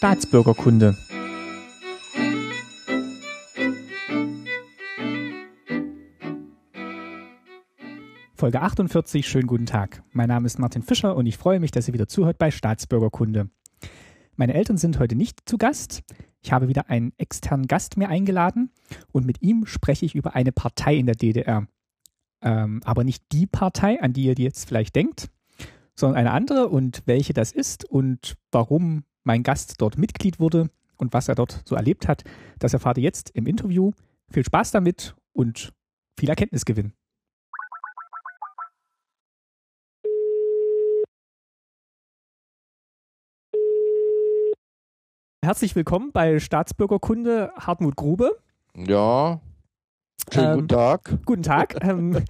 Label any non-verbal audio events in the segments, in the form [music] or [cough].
Staatsbürgerkunde. Folge 48, schönen guten Tag. Mein Name ist Martin Fischer und ich freue mich, dass ihr wieder zuhört bei Staatsbürgerkunde. Meine Eltern sind heute nicht zu Gast. Ich habe wieder einen externen Gast mir eingeladen und mit ihm spreche ich über eine Partei in der DDR. Ähm, aber nicht die Partei, an die ihr jetzt vielleicht denkt, sondern eine andere und welche das ist und warum mein Gast dort Mitglied wurde und was er dort so erlebt hat, das erfahrt ihr jetzt im Interview. Viel Spaß damit und viel Erkenntnisgewinn. Herzlich willkommen bei Staatsbürgerkunde Hartmut Grube. Ja. Schönen ähm, guten Tag. Guten Tag. [laughs] ähm,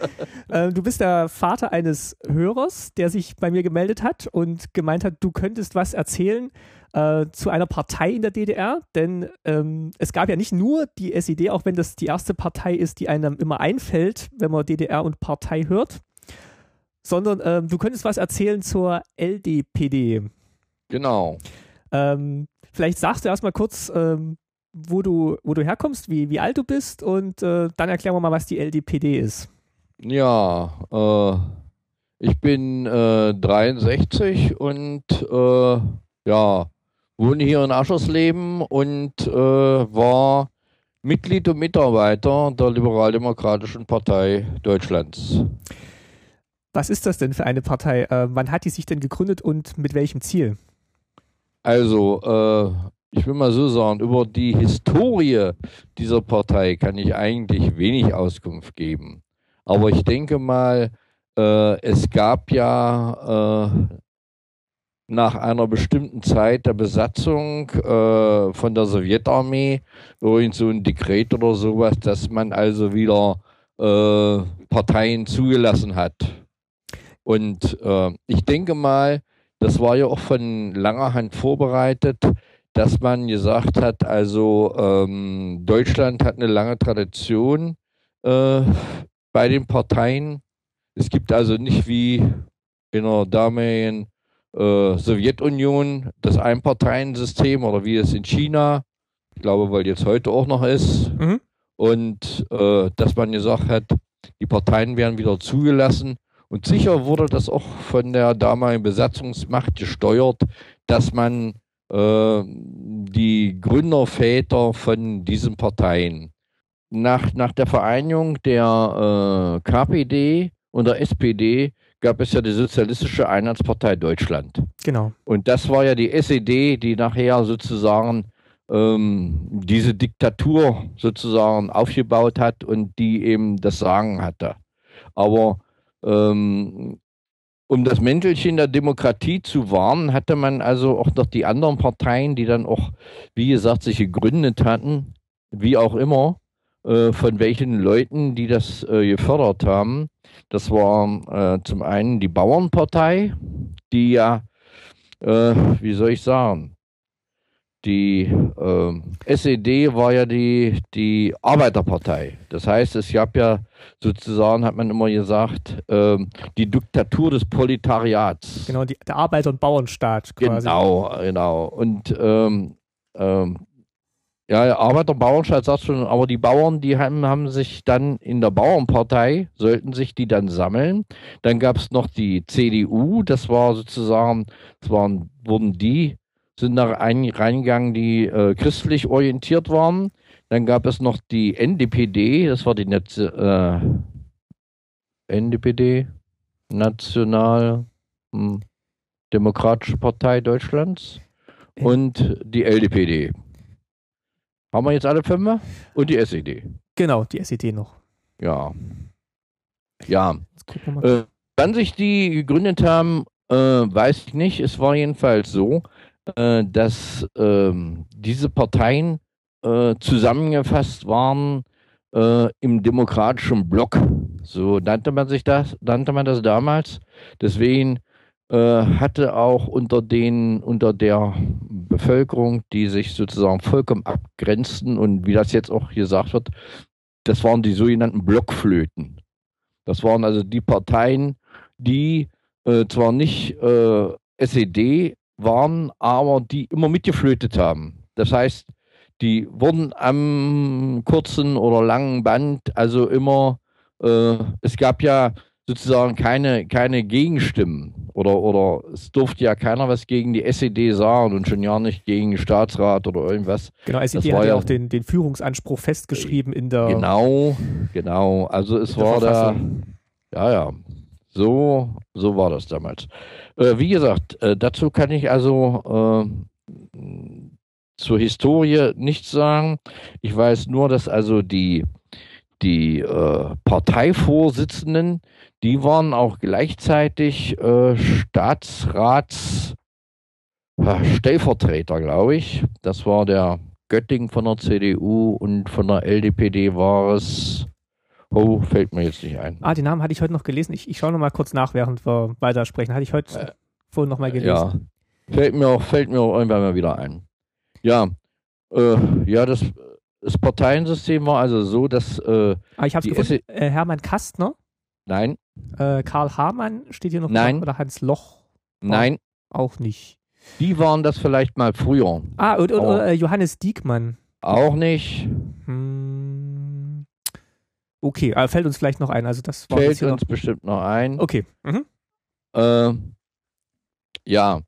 äh, du bist der Vater eines Hörers, der sich bei mir gemeldet hat und gemeint hat, du könntest was erzählen äh, zu einer Partei in der DDR. Denn ähm, es gab ja nicht nur die SED, auch wenn das die erste Partei ist, die einem immer einfällt, wenn man DDR und Partei hört, sondern ähm, du könntest was erzählen zur LDPD. Genau. Ähm, Vielleicht sagst du erstmal kurz, ähm, wo, du, wo du herkommst, wie, wie alt du bist und äh, dann erklären wir mal, was die LDPD ist. Ja, äh, ich bin äh, 63 und äh, ja, wohne hier in Aschersleben und äh, war Mitglied und Mitarbeiter der Liberaldemokratischen Partei Deutschlands. Was ist das denn für eine Partei? Äh, wann hat die sich denn gegründet und mit welchem Ziel? Also, äh, ich will mal so sagen, über die Historie dieser Partei kann ich eigentlich wenig Auskunft geben. Aber ich denke mal, äh, es gab ja äh, nach einer bestimmten Zeit der Besatzung äh, von der Sowjetarmee irgend so ein Dekret oder sowas, dass man also wieder äh, Parteien zugelassen hat. Und äh, ich denke mal, das war ja auch von langer Hand vorbereitet, dass man gesagt hat, also ähm, Deutschland hat eine lange Tradition äh, bei den Parteien. Es gibt also nicht wie in der damaligen äh, Sowjetunion das Einparteiensystem oder wie es in China, ich glaube, weil jetzt heute auch noch ist. Mhm. Und äh, dass man gesagt hat, die Parteien werden wieder zugelassen und sicher wurde das auch von der damaligen Besatzungsmacht gesteuert, dass man äh, die Gründerväter von diesen Parteien nach, nach der Vereinigung der äh, KPD und der SPD gab es ja die Sozialistische Einheitspartei Deutschland. Genau. Und das war ja die SED, die nachher sozusagen ähm, diese Diktatur sozusagen aufgebaut hat und die eben das Sagen hatte. Aber ähm, um das Mäntelchen der Demokratie zu wahren, hatte man also auch noch die anderen Parteien, die dann auch, wie gesagt, sich gegründet hatten, wie auch immer, von welchen Leuten, die das äh, gefördert haben. Das war äh, zum einen die Bauernpartei, die ja, äh, wie soll ich sagen, die äh, SED war ja die, die Arbeiterpartei. Das heißt, es gab ja sozusagen, hat man immer gesagt, äh, die Diktatur des Proletariats. Genau, die, der Arbeiter- und Bauernstaat quasi. Genau, genau. Und ähm, ähm, ja, Arbeiter- und Bauernstaat sagt schon, aber die Bauern, die haben, haben sich dann in der Bauernpartei, sollten sich die dann sammeln. Dann gab es noch die CDU, das war sozusagen, das waren, wurden die sind da reingegangen, die äh, christlich orientiert waren. Dann gab es noch die NDPD, das war die Netz, äh, NDPD, National hm, Demokratische Partei Deutschlands und die LDPD. Haben wir jetzt alle fünf? Und die SED. Genau, die SED noch. Ja. Ja. Äh, wann sich die gegründet haben, äh, weiß ich nicht. Es war jedenfalls so, äh, dass ähm, diese Parteien äh, zusammengefasst waren äh, im demokratischen Block. So nannte man sich das, nannte man das damals. Deswegen äh, hatte auch unter den, unter der Bevölkerung, die sich sozusagen vollkommen abgrenzten und wie das jetzt auch gesagt wird, das waren die sogenannten Blockflöten. Das waren also die Parteien, die äh, zwar nicht äh, SED waren aber, die immer mitgeflötet haben. Das heißt, die wurden am kurzen oder langen Band also immer, äh, es gab ja sozusagen keine, keine Gegenstimmen oder, oder es durfte ja keiner was gegen die SED sagen und schon ja nicht gegen den Staatsrat oder irgendwas. Genau, SED hat ja auch den, den Führungsanspruch festgeschrieben in der. Genau, genau. Also es war da. Ja, ja. So, so war das damals. Äh, wie gesagt, äh, dazu kann ich also äh, zur Historie nichts sagen. Ich weiß nur, dass also die, die äh, Parteivorsitzenden, die waren auch gleichzeitig äh, Staatsrats Stellvertreter, glaube ich. Das war der Götting von der CDU und von der LDPD war es. Oh, fällt mir jetzt nicht ein. Ah, den Namen hatte ich heute noch gelesen. Ich, ich schaue noch mal kurz nach, während wir weitersprechen. Hatte ich heute äh, vorhin noch mal gelesen. Ja, fällt mir auch, fällt mir auch irgendwann mal wieder ein. Ja, äh, ja, das, das Parteiensystem war also so, dass. Äh, ah, ich habe es gefunden. Äh, Hermann Kastner? Nein. Äh, Karl Hamann steht hier noch. Nein. Oder Hans Loch? Nein. Auch nicht. Die waren das vielleicht mal früher. Ah, und, und äh, Johannes Diekmann. Auch nicht. Hm. Okay, aber fällt uns vielleicht noch ein. Also das war fällt uns noch... bestimmt noch ein. Okay. Mhm. Äh, ja,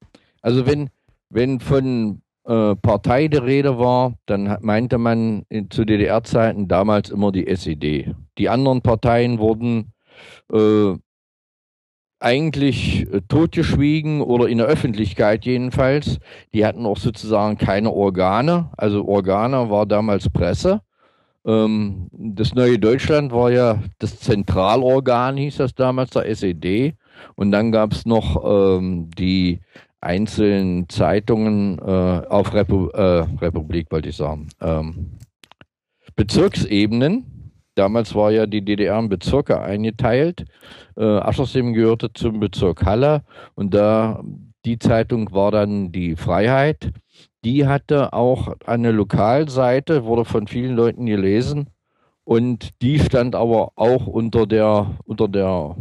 also wenn, wenn von äh, Partei die Rede war, dann meinte man in, zu DDR-Zeiten damals immer die SED. Die anderen Parteien wurden äh, eigentlich äh, totgeschwiegen oder in der Öffentlichkeit jedenfalls. Die hatten auch sozusagen keine Organe. Also Organe war damals Presse. Ähm, das neue Deutschland war ja das Zentralorgan, hieß das damals, der SED. Und dann gab es noch ähm, die einzelnen Zeitungen äh, auf Repu äh, Republik, wollte ich sagen, ähm, Bezirksebenen Damals war ja die DDR in Bezirke eingeteilt. Äh, Aschersleben gehörte zum Bezirk Halle und da die Zeitung war dann die Freiheit. Die hatte auch eine Lokalseite, wurde von vielen Leuten gelesen und die stand aber auch unter der unter der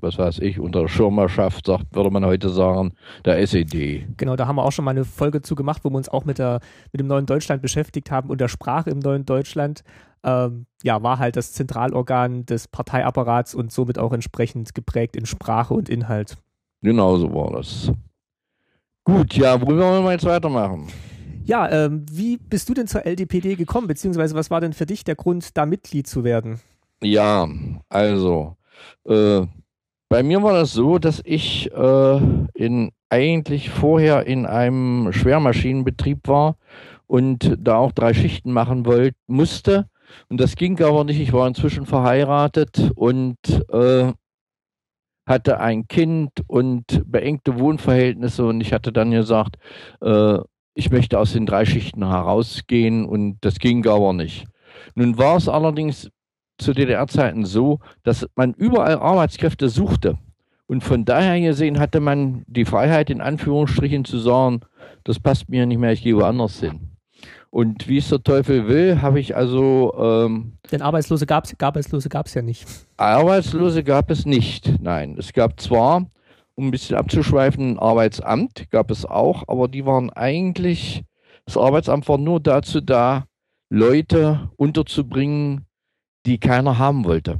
was weiß ich, unter der Schirmerschaft, sagt, würde man heute sagen, der SED. Genau, da haben wir auch schon mal eine Folge zu gemacht, wo wir uns auch mit, der, mit dem neuen Deutschland beschäftigt haben und der Sprache im neuen Deutschland. Ähm, ja, war halt das Zentralorgan des Parteiapparats und somit auch entsprechend geprägt in Sprache und Inhalt. Genau so war das. Gut, ja, wo wollen wir mal jetzt weitermachen? Ja, ähm, wie bist du denn zur LDPD gekommen, beziehungsweise was war denn für dich der Grund, da Mitglied zu werden? Ja, also, äh, bei mir war das so, dass ich äh, in, eigentlich vorher in einem Schwermaschinenbetrieb war und da auch drei Schichten machen wollte, musste. Und das ging aber nicht. Ich war inzwischen verheiratet und äh, hatte ein Kind und beengte Wohnverhältnisse. Und ich hatte dann gesagt, äh, ich möchte aus den drei Schichten herausgehen und das ging aber nicht. Nun war es allerdings zu DDR-Zeiten so, dass man überall Arbeitskräfte suchte. Und von daher gesehen hatte man die Freiheit, in Anführungsstrichen zu sagen, das passt mir nicht mehr, ich gehe woanders hin. Und wie es der Teufel will, habe ich also. Ähm, Denn Arbeitslose gab es Arbeitslose gab's ja nicht. Arbeitslose gab es nicht, nein. Es gab zwar, um ein bisschen abzuschweifen, ein Arbeitsamt, gab es auch, aber die waren eigentlich, das Arbeitsamt war nur dazu da, Leute unterzubringen, die keiner haben wollte.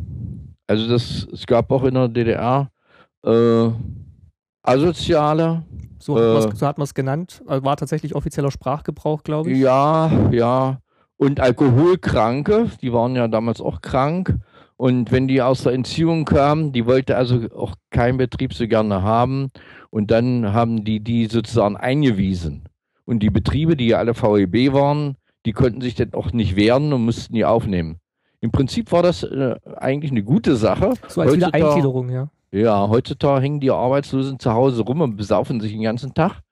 Also das, es gab auch in der DDR äh, asoziale. So, äh, hat man es genannt. Also war tatsächlich offizieller Sprachgebrauch, glaube ich. Ja, ja. Und Alkoholkranke, die waren ja damals auch krank. Und wenn die aus der Entziehung kamen, die wollte also auch kein Betrieb so gerne haben. Und dann haben die die sozusagen eingewiesen. Und die Betriebe, die ja alle VEB waren, die konnten sich dann auch nicht wehren und mussten die aufnehmen. Im Prinzip war das äh, eigentlich eine gute Sache. So als heutzutage, Wiedereingliederung, ja. Ja, heutzutage hängen die Arbeitslosen zu Hause rum und besaufen sich den ganzen Tag.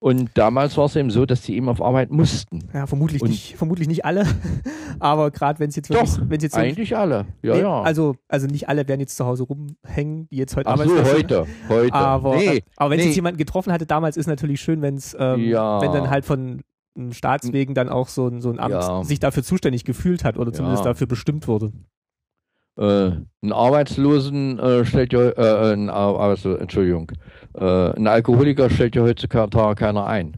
Und damals war es eben so, dass sie eben auf Arbeit mussten. Ja, vermutlich, und nicht, vermutlich nicht alle. [laughs] Aber gerade wenn es jetzt wirklich. Doch, jetzt eigentlich alle. Ja, nee, ja. Also, also nicht alle werden jetzt zu Hause rumhängen, die jetzt heute Ach so, heute. heute. Aber, nee, aber wenn nee. jetzt jemanden getroffen hatte damals, ist natürlich schön, wenn es, ähm, ja. wenn dann halt von Staatswegen dann auch so, so ein Amt ja. sich dafür zuständig gefühlt hat oder zumindest ja. dafür bestimmt wurde. Äh, einen Arbeitslosen äh, stellt ja, äh, ein, also, Entschuldigung, äh, einen Alkoholiker stellt ja heutzutage keiner ein.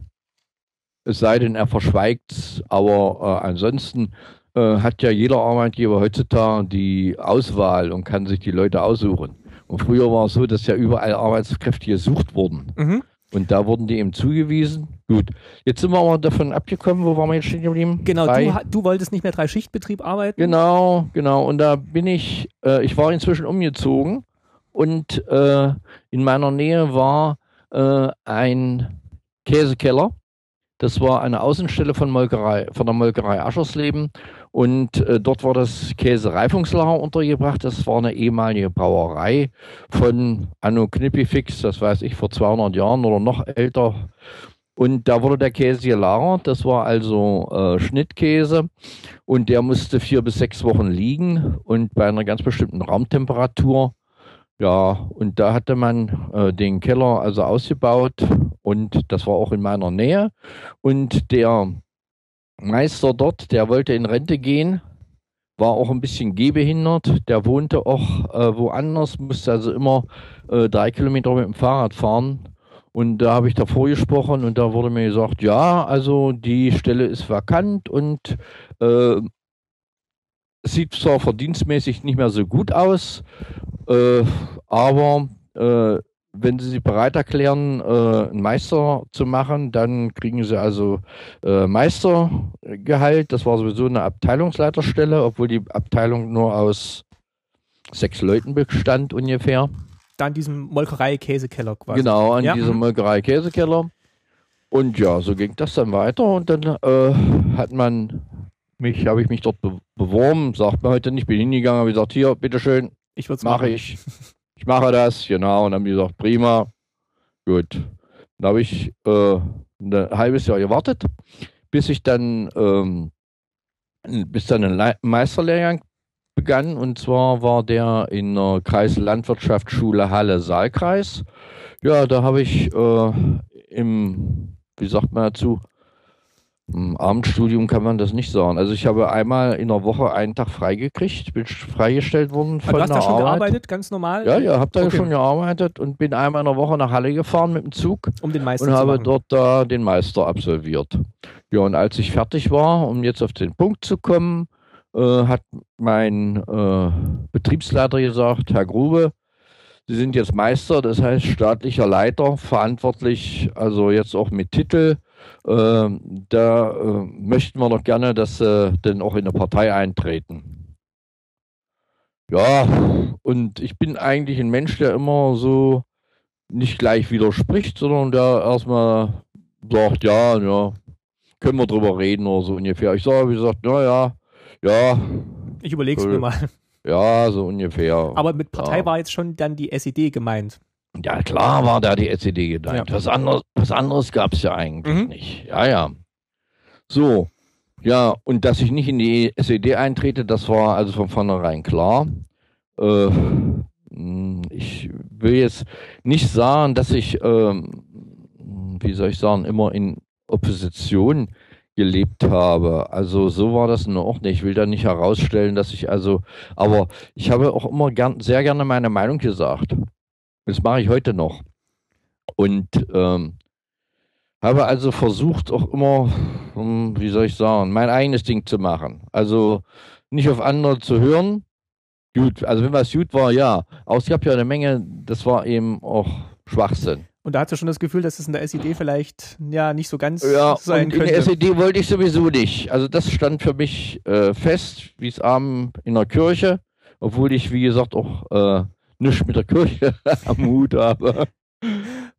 Es sei denn, er verschweigt es, aber äh, ansonsten äh, hat ja jeder Arbeitgeber heutzutage die Auswahl und kann sich die Leute aussuchen. Und früher war es so, dass ja überall Arbeitskräfte gesucht wurden. Mhm. Und da wurden die eben zugewiesen. Gut, jetzt sind wir aber davon abgekommen, wo waren wir jetzt stehen geblieben? Genau, du, du, wolltest nicht mehr drei Schichtbetrieb arbeiten? Genau, genau. Und da bin ich, äh, ich war inzwischen umgezogen und äh, in meiner Nähe war äh, ein Käsekeller. Das war eine Außenstelle von, Molkerei, von der Molkerei Aschersleben und äh, dort war das Käsereifungslager untergebracht. Das war eine ehemalige Brauerei von Anno Knippifix, das weiß ich, vor 200 Jahren oder noch älter. Und da wurde der Käse gelagert. Das war also äh, Schnittkäse. Und der musste vier bis sechs Wochen liegen und bei einer ganz bestimmten Raumtemperatur. Ja, und da hatte man äh, den Keller also ausgebaut und das war auch in meiner Nähe. Und der Meister dort, der wollte in Rente gehen, war auch ein bisschen gehbehindert. Der wohnte auch äh, woanders, musste also immer äh, drei Kilometer mit dem Fahrrad fahren. Und da habe ich davor gesprochen und da wurde mir gesagt, ja, also die Stelle ist vakant und äh, sieht zwar verdienstmäßig nicht mehr so gut aus, äh, aber äh, wenn Sie sich bereit erklären, äh, einen Meister zu machen, dann kriegen Sie also äh, Meistergehalt. Das war sowieso eine Abteilungsleiterstelle, obwohl die Abteilung nur aus sechs Leuten bestand ungefähr. Da an diesem Molkerei-Käsekeller quasi. Genau, an ja. diesem. Molkerei-Käsekeller. Und ja, so ging das dann weiter und dann äh, hat man mich, habe ich mich dort be beworben, sagt mir heute nicht, bin hingegangen, habe gesagt, hier, bitteschön, ich mache ich. [laughs] ich mache das, genau. Und dann haben die gesagt, prima, gut. Dann habe ich äh, ein halbes Jahr gewartet, bis ich dann, ähm, bis dann ein Meisterlehrgang begann. Und zwar war der in der Kreislandwirtschaftsschule Halle Saalkreis. Ja, da habe ich äh, im, wie sagt man dazu, im Abendstudium kann man das nicht sagen. Also ich habe einmal in der Woche einen Tag freigekriegt, bin freigestellt worden von du hast da schon Arbeit. gearbeitet, ganz normal? Ja, ja, habe da okay. schon gearbeitet und bin einmal in der Woche nach Halle gefahren mit dem Zug um den Meister und habe machen. dort da den Meister absolviert. Ja, und als ich fertig war, um jetzt auf den Punkt zu kommen, äh, hat mein äh, Betriebsleiter gesagt, Herr Grube, Sie sind jetzt Meister, das heißt staatlicher Leiter, verantwortlich, also jetzt auch mit Titel äh, da äh, möchten wir doch gerne, dass sie denn auch in eine Partei eintreten. Ja, und ich bin eigentlich ein Mensch, der immer so nicht gleich widerspricht, sondern der erstmal sagt, ja, ja, können wir drüber reden oder so ungefähr. Ich sage, wie gesagt, naja, ja. Ich überleg's cool. mir mal. Ja, so ungefähr. Aber mit Partei ja. war jetzt schon dann die SED gemeint. Ja, klar war da die SED gedeiht. Ja. Was anderes, was anderes gab es ja eigentlich mhm. nicht. Ja, ja. So. Ja, und dass ich nicht in die SED eintrete, das war also von vornherein klar. Äh, hm, ich will jetzt nicht sagen, dass ich, äh, wie soll ich sagen, immer in Opposition gelebt habe. Also so war das auch nicht. Ich will da nicht herausstellen, dass ich also, aber ich habe auch immer gern, sehr gerne meine Meinung gesagt. Das mache ich heute noch. Und ähm, habe also versucht, auch immer, hm, wie soll ich sagen, mein eigenes Ding zu machen. Also nicht auf andere zu hören. Gut, also wenn was gut war, ja. Aber es gab ja eine Menge, das war eben auch Schwachsinn. Und da hast du schon das Gefühl, dass es in der SED vielleicht ja nicht so ganz ja, sein und könnte. In der SED wollte ich sowieso nicht. Also das stand für mich äh, fest, wie es abend in der Kirche, obwohl ich, wie gesagt, auch äh, nichts mit der Kirche [laughs] am Hut habe.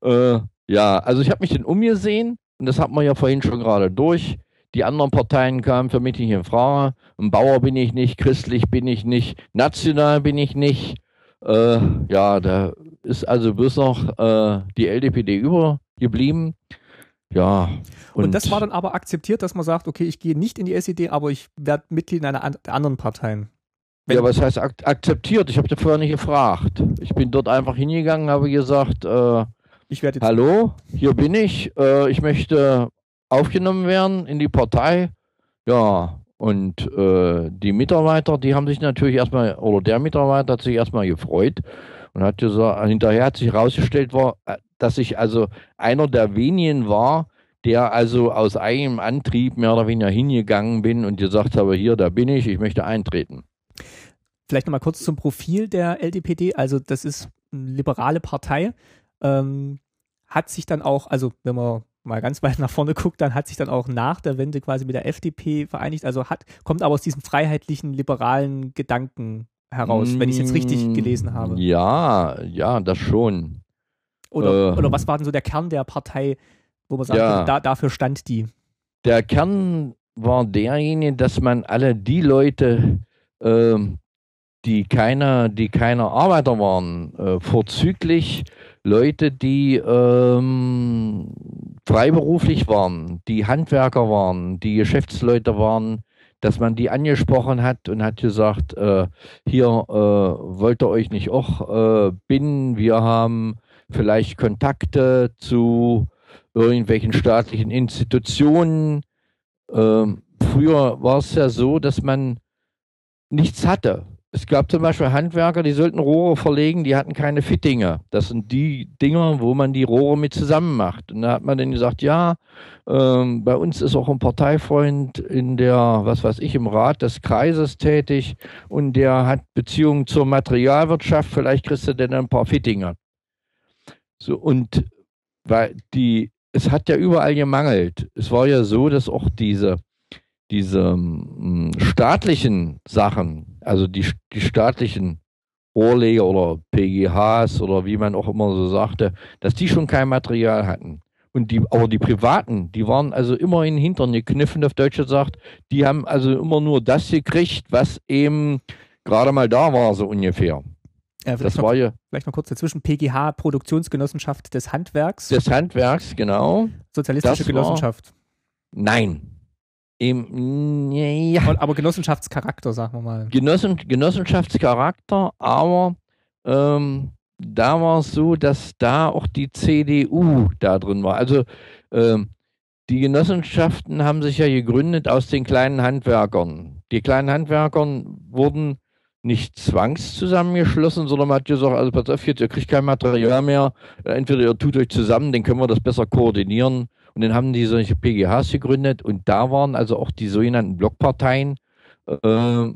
äh, ja, also ich habe mich dann umgesehen und das hat man ja vorhin schon gerade durch. Die anderen Parteien kamen für mich nicht in Frage. Ein Bauer bin ich nicht, christlich bin ich nicht, national bin ich nicht. Äh, ja, da ist also bloß noch äh, die LDPD übergeblieben. Ja. Und, und, das war dann aber akzeptiert, dass man sagt, okay, ich gehe nicht in die SED, aber ich werde Mitglied in einer der anderen Parteien. Wenn ja, was heißt ak akzeptiert? Ich habe da vorher nicht gefragt. Ich bin dort einfach hingegangen, habe gesagt, äh, ich werde hallo, hier bin ich. Äh, ich möchte aufgenommen werden in die Partei. Ja, Und äh, die Mitarbeiter, die haben sich natürlich erstmal, oder der Mitarbeiter hat sich erstmal gefreut und hat gesagt, hinterher hat sich herausgestellt, war, äh, dass ich also einer der wenigen war, der also aus eigenem Antrieb mehr oder weniger hingegangen bin und gesagt habe, hier, da bin ich, ich möchte eintreten. Vielleicht nochmal kurz zum Profil der LDPD. Also das ist eine liberale Partei. Ähm, hat sich dann auch, also wenn man mal ganz weit nach vorne guckt, dann hat sich dann auch nach der Wende quasi mit der FDP vereinigt. Also hat, kommt aber aus diesem freiheitlichen, liberalen Gedanken heraus, wenn ich es jetzt richtig mm, gelesen habe. Ja, ja, das schon. Oder, äh, oder was war denn so der Kern der Partei, wo man sagt, ja, da, dafür stand die? Der Kern war derjenige, dass man alle die Leute, äh, die keine, die keine Arbeiter waren, äh, vorzüglich Leute, die ähm, freiberuflich waren, die Handwerker waren, die Geschäftsleute waren, dass man die angesprochen hat und hat gesagt, äh, hier äh, wollt ihr euch nicht auch äh, binden, wir haben vielleicht Kontakte zu irgendwelchen staatlichen Institutionen. Ähm, früher war es ja so, dass man nichts hatte es gab zum Beispiel Handwerker, die sollten Rohre verlegen, die hatten keine Fittinge. Das sind die Dinger, wo man die Rohre mit zusammen macht. Und da hat man dann gesagt, ja, ähm, bei uns ist auch ein Parteifreund in der, was weiß ich, im Rat des Kreises tätig und der hat Beziehungen zur Materialwirtschaft, vielleicht kriegst du denn ein paar Fittinge. So, und weil die, es hat ja überall gemangelt. Es war ja so, dass auch diese diese ähm, staatlichen Sachen, also die, die staatlichen Rohrleger oder PGHs oder wie man auch immer so sagte, dass die schon kein Material hatten. Und die, aber die Privaten, die waren also immer in den Hintern gekniffen, auf Deutsch gesagt. Die haben also immer nur das gekriegt, was eben gerade mal da war, so ungefähr. Ja, das war ja. Vielleicht mal kurz dazwischen. PGH, Produktionsgenossenschaft des Handwerks. Des Handwerks, genau. Sozialistische das Genossenschaft. War, nein, im, ja. Aber Genossenschaftscharakter, sagen wir mal. Genossen, Genossenschaftscharakter, aber ähm, da war es so, dass da auch die CDU da drin war. Also ähm, die Genossenschaften haben sich ja gegründet aus den kleinen Handwerkern. Die kleinen Handwerkern wurden nicht zwangs zusammengeschlossen, sondern man hat gesagt, also pass auf, jetzt, ihr kriegt kein Material mehr, entweder ihr tut euch zusammen, dann können wir das besser koordinieren und dann haben die solche PGHs gegründet und da waren also auch die sogenannten Blockparteien äh,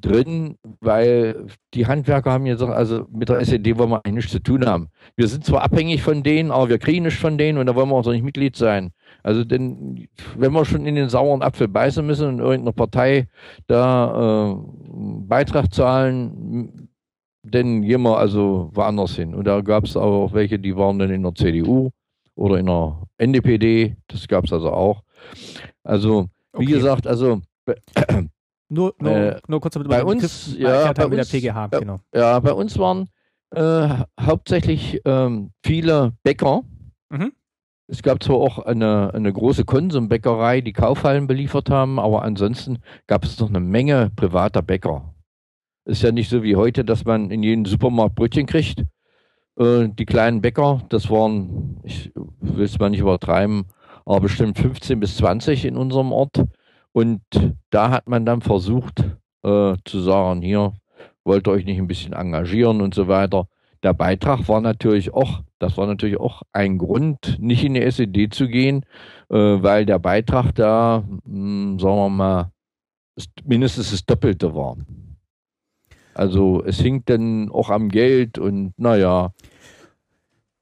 drin, weil die Handwerker haben gesagt, also mit der SED wollen wir eigentlich nichts zu tun haben. Wir sind zwar abhängig von denen, aber wir kriegen nichts von denen und da wollen wir auch nicht Mitglied sein. Also denn, wenn wir schon in den sauren Apfel beißen müssen und irgendeiner Partei da äh, Beitrag zahlen, dann gehen wir also woanders hin. Und da gab es auch welche, die waren dann in der CDU oder in der NDPD, das gab es also auch. Also, wie okay. gesagt, also [clears throat] nur, nur, äh, nur kurz damit bei uns, ja, bei uns, PGH, äh, genau. ja, bei uns waren äh, hauptsächlich ähm, viele Bäcker. Mhm. Es gab zwar auch eine, eine große Konsumbäckerei, die Kaufhallen beliefert haben, aber ansonsten gab es noch eine Menge privater Bäcker. Ist ja nicht so wie heute, dass man in jedem Supermarkt Brötchen kriegt, äh, die kleinen Bäcker, das waren, ich will es mal nicht übertreiben, aber bestimmt 15 bis 20 in unserem Ort. Und da hat man dann versucht äh, zu sagen, hier wollt ihr euch nicht ein bisschen engagieren und so weiter. Der Beitrag war natürlich auch, das war natürlich auch ein Grund, nicht in die SED zu gehen, äh, weil der Beitrag da, mh, hm, sagen wir mal, mindestens das Doppelte war. Also es hing dann auch am Geld und naja.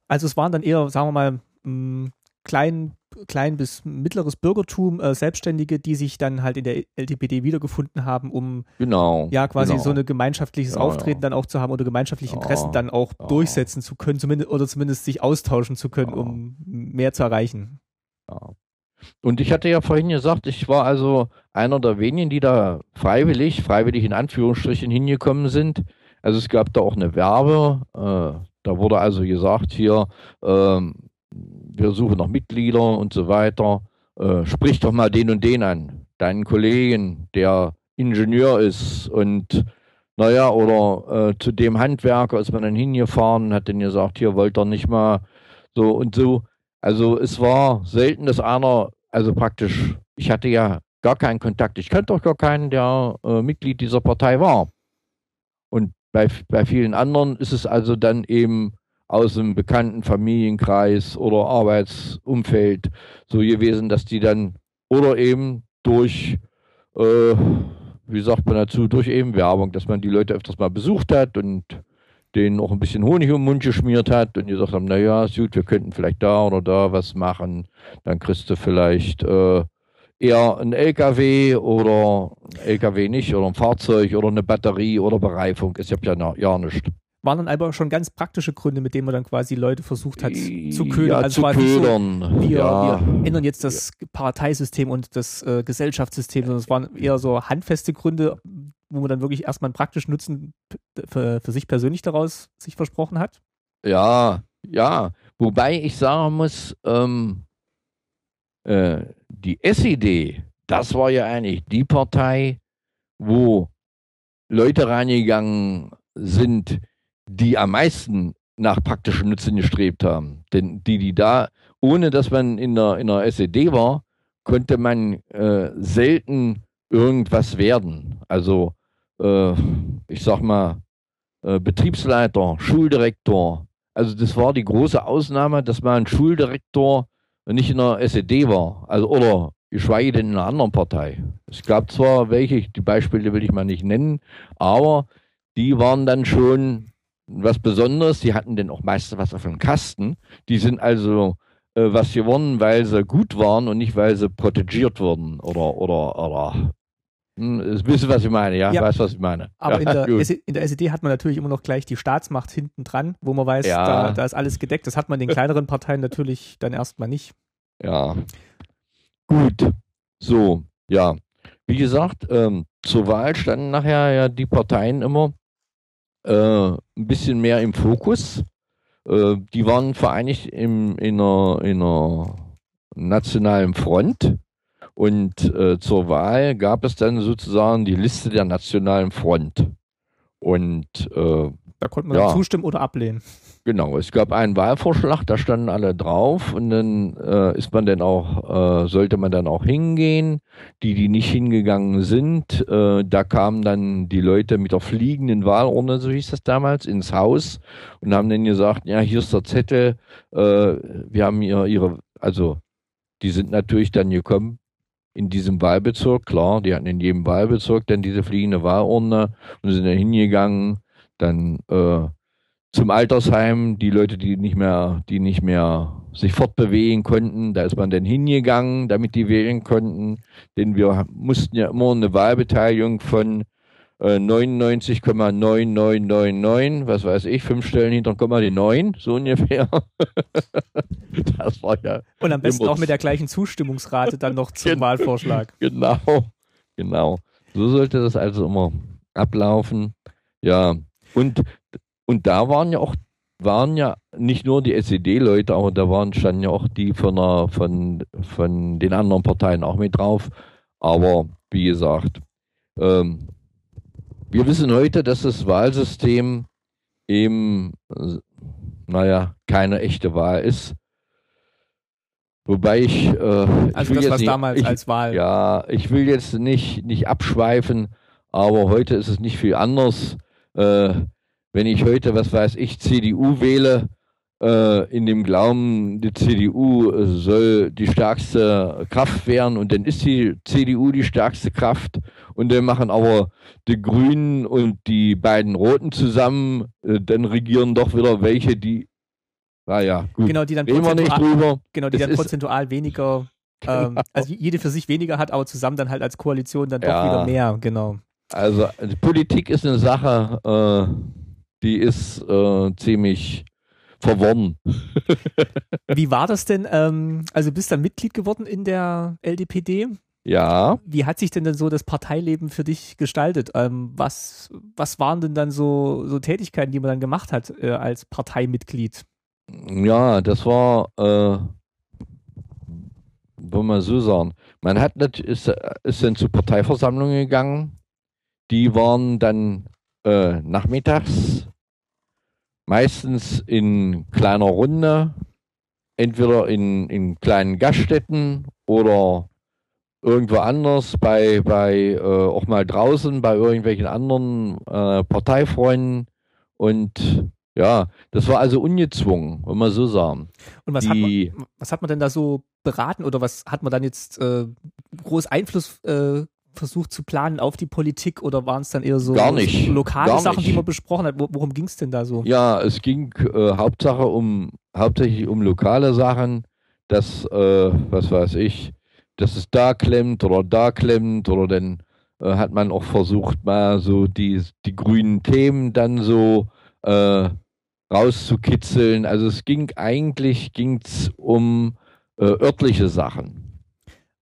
Also es waren dann eher, sagen wir mal, mh, klein, klein bis mittleres Bürgertum, äh, Selbstständige, die sich dann halt in der LTPD wiedergefunden haben, um genau, ja quasi genau. so ein gemeinschaftliches ja, Auftreten ja. dann auch zu haben oder gemeinschaftliche Interessen ja, dann auch durchsetzen zu können, zumindest oder zumindest sich austauschen zu können, um mehr zu erreichen. Ja. Und ich hatte ja vorhin gesagt, ich war also einer der wenigen, die da freiwillig, freiwillig in Anführungsstrichen hingekommen sind. Also es gab da auch eine Werbe, äh, da wurde also gesagt, hier, ähm, wir suchen noch Mitglieder und so weiter. Äh, sprich doch mal den und den an, deinen Kollegen, der Ingenieur ist und naja, oder äh, zu dem Handwerker ist man dann hingefahren und hat dann gesagt, hier wollt ihr nicht mal so und so. Also es war selten, dass einer, also praktisch, ich hatte ja gar keinen Kontakt. Ich kannte doch gar keinen, der äh, Mitglied dieser Partei war. Und bei, bei vielen anderen ist es also dann eben aus dem bekannten Familienkreis oder Arbeitsumfeld so gewesen, dass die dann oder eben durch, äh, wie sagt man dazu, durch eben Werbung, dass man die Leute öfters mal besucht hat und denen auch ein bisschen Honig um den Mund geschmiert hat und gesagt haben, naja, gut, wir könnten vielleicht da oder da was machen. Dann kriegst du vielleicht äh, eher ein LKW oder ein LKW nicht oder ein Fahrzeug oder eine Batterie oder Bereifung. Ist ja ja nicht. Waren dann aber schon ganz praktische Gründe, mit denen man dann quasi Leute versucht hat zu ködern. Ja, also zu ködern. So, wir, ja. wir, ändern jetzt das Parteisystem und das äh, Gesellschaftssystem, sondern es waren eher so handfeste Gründe, wo man dann wirklich erstmal einen praktischen Nutzen für, für sich persönlich daraus sich versprochen hat. Ja, ja. Wobei ich sagen muss, ähm, äh, die SED, das war ja eigentlich die Partei, wo Leute reingegangen sind, die am meisten nach praktischen Nutzen gestrebt haben. Denn die, die da, ohne dass man in der, in der SED war, konnte man äh, selten irgendwas werden. Also, äh, ich sag mal, äh, Betriebsleiter, Schuldirektor. Also, das war die große Ausnahme, dass man ein Schuldirektor nicht in der SED war. Also, oder geschweige denn in einer anderen Partei. Es gab zwar welche, die Beispiele will ich mal nicht nennen, aber die waren dann schon was Besonderes. Die hatten denn auch meistens was auf dem Kasten. Die sind also äh, was gewonnen, weil sie gut waren und nicht, weil sie protegiert wurden oder oder oder hm, Wisst ihr, was ich meine? Ja, ja. weißt was ich meine. Aber ja, [laughs] in, der, in, der, SED hat man natürlich immer noch gleich die Staatsmacht hinten dran, wo man weiß, ja. da, da, ist alles gedeckt. Das hat man den kleineren Parteien natürlich dann erstmal nicht. Ja. Gut. So, ja. Wie gesagt, ähm, zur Wahl standen nachher ja die Parteien immer ein bisschen mehr im Fokus. Äh, die waren vereinigt im, in, einer, in einer nationalen Front. Und äh, zur Wahl gab es dann sozusagen die Liste der nationalen Front. Und äh, da konnte man ja, zustimmen oder ablehnen. Genau, es gab einen Wahlvorschlag, da standen alle drauf und dann äh, ist man dann auch, äh, sollte man dann auch hingehen. Die, die nicht hingegangen sind, äh, da kamen dann die Leute mit der fliegenden Wahlurne, so hieß das damals, ins Haus und haben dann gesagt, ja, hier ist der Zettel, äh, wir haben hier ihre, also die sind natürlich dann gekommen in diesem Wahlbezirk, klar, die hatten in jedem Wahlbezirk dann diese fliegende Wahlurne und sind dann hingegangen, dann äh, zum Altersheim, die Leute, die nicht mehr, die nicht mehr sich fortbewegen konnten, da ist man dann hingegangen, damit die wählen konnten, denn wir mussten ja immer eine Wahlbeteiligung von äh, 99,9999, was weiß ich, fünf Stellen hinter Komma die neun, so ungefähr. [laughs] das war ja. Und am besten auch mit der gleichen Zustimmungsrate dann noch zum [laughs] Wahlvorschlag. Genau, genau. So sollte das also immer ablaufen. Ja, und und da waren ja auch waren ja nicht nur die SED-Leute, aber da waren standen ja auch die von, der, von, von den anderen Parteien auch mit drauf. Aber wie gesagt, ähm, wir wissen heute, dass das Wahlsystem eben, naja, keine echte Wahl ist. Wobei ich. Äh, also ich das, was nicht, damals ich, als Wahl. Ja, ich will jetzt nicht, nicht abschweifen, aber heute ist es nicht viel anders. Äh, wenn ich heute, was weiß ich, CDU wähle, äh, in dem Glauben, die CDU soll die stärkste Kraft werden und dann ist die CDU die stärkste Kraft und dann machen aber die Grünen und die beiden Roten zusammen, äh, dann regieren doch wieder welche, die, naja, gut, genau, die dann wir nicht drüber. Genau, die das dann prozentual weniger, genau. [laughs] ähm, also jede für sich weniger hat, aber zusammen dann halt als Koalition dann doch ja. wieder mehr, genau. Also Politik ist eine Sache, äh, die ist äh, ziemlich verworren. [laughs] Wie war das denn? Ähm, also du bist dann Mitglied geworden in der LDPD? Ja. Wie hat sich denn dann so das Parteileben für dich gestaltet? Ähm, was, was waren denn dann so, so Tätigkeiten, die man dann gemacht hat äh, als Parteimitglied? Ja, das war, äh, wollen wir so sagen, man hat nicht, ist, ist dann zu Parteiversammlungen gegangen. Die waren dann äh, nachmittags meistens in kleiner Runde, entweder in, in kleinen Gaststätten oder irgendwo anders, bei, bei äh, auch mal draußen, bei irgendwelchen anderen äh, Parteifreunden. Und ja, das war also ungezwungen, wenn man so sagen. Und was, Die, hat, man, was hat man denn da so beraten oder was hat man dann jetzt äh, groß Einfluss äh, versucht zu planen auf die Politik oder waren es dann eher so, gar nicht, so lokale gar Sachen, nicht. die man besprochen hat? Worum ging es denn da so? Ja, es ging äh, Hauptsache um hauptsächlich um lokale Sachen, dass, äh, was weiß ich, dass es da klemmt oder da klemmt oder dann äh, hat man auch versucht, mal so die, die grünen Themen dann so äh, rauszukitzeln. Also es ging eigentlich ging's um äh, örtliche Sachen.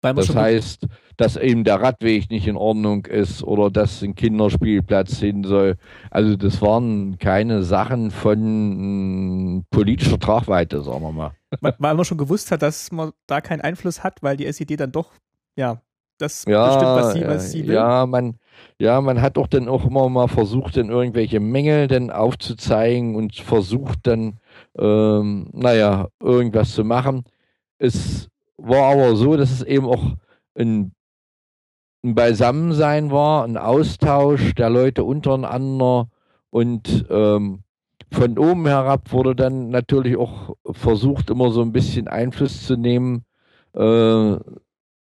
das heißt, dass eben der Radweg nicht in Ordnung ist oder dass ein Kinderspielplatz hin soll. Also das waren keine Sachen von politischer Tragweite, sagen wir mal. Weil man schon gewusst hat, dass man da keinen Einfluss hat, weil die SED dann doch, ja, das ja, bestimmt, was sie, was sie will. Ja, man, ja, man hat doch dann auch immer mal versucht, dann irgendwelche Mängel dann aufzuzeigen und versucht dann, ähm, naja, irgendwas zu machen. Es war aber so, dass es eben auch ein ein Beisammensein war, ein Austausch der Leute untereinander und ähm, von oben herab wurde dann natürlich auch versucht, immer so ein bisschen Einfluss zu nehmen äh,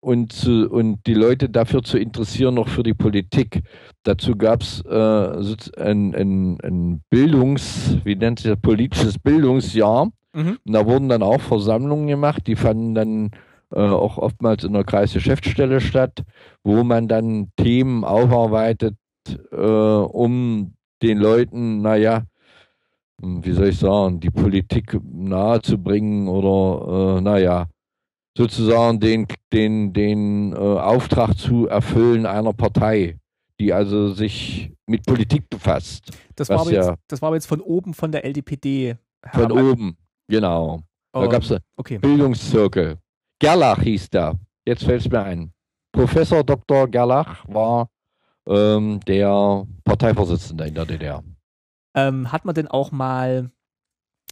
und, zu, und die Leute dafür zu interessieren, noch für die Politik. Dazu gab es äh, ein, ein, ein Bildungs-, wie nennt sich das, politisches Bildungsjahr. Mhm. Und da wurden dann auch Versammlungen gemacht, die fanden dann auch oftmals in der Kreisgeschäftsstelle statt, wo man dann Themen aufarbeitet, äh, um den Leuten, naja, wie soll ich sagen, die Politik nahezubringen oder, äh, naja, sozusagen den, den, den äh, Auftrag zu erfüllen einer Partei, die also sich mit Politik befasst. Das war, aber, ja, jetzt, das war aber jetzt von oben von der LDPD. Von oben, genau. Da oh, gab es okay. Bildungszirkel. Gerlach hieß der. Jetzt fällt es mir ein. Professor Dr. Gerlach war ähm, der Parteivorsitzende in der DDR. Ähm, hat man denn auch mal,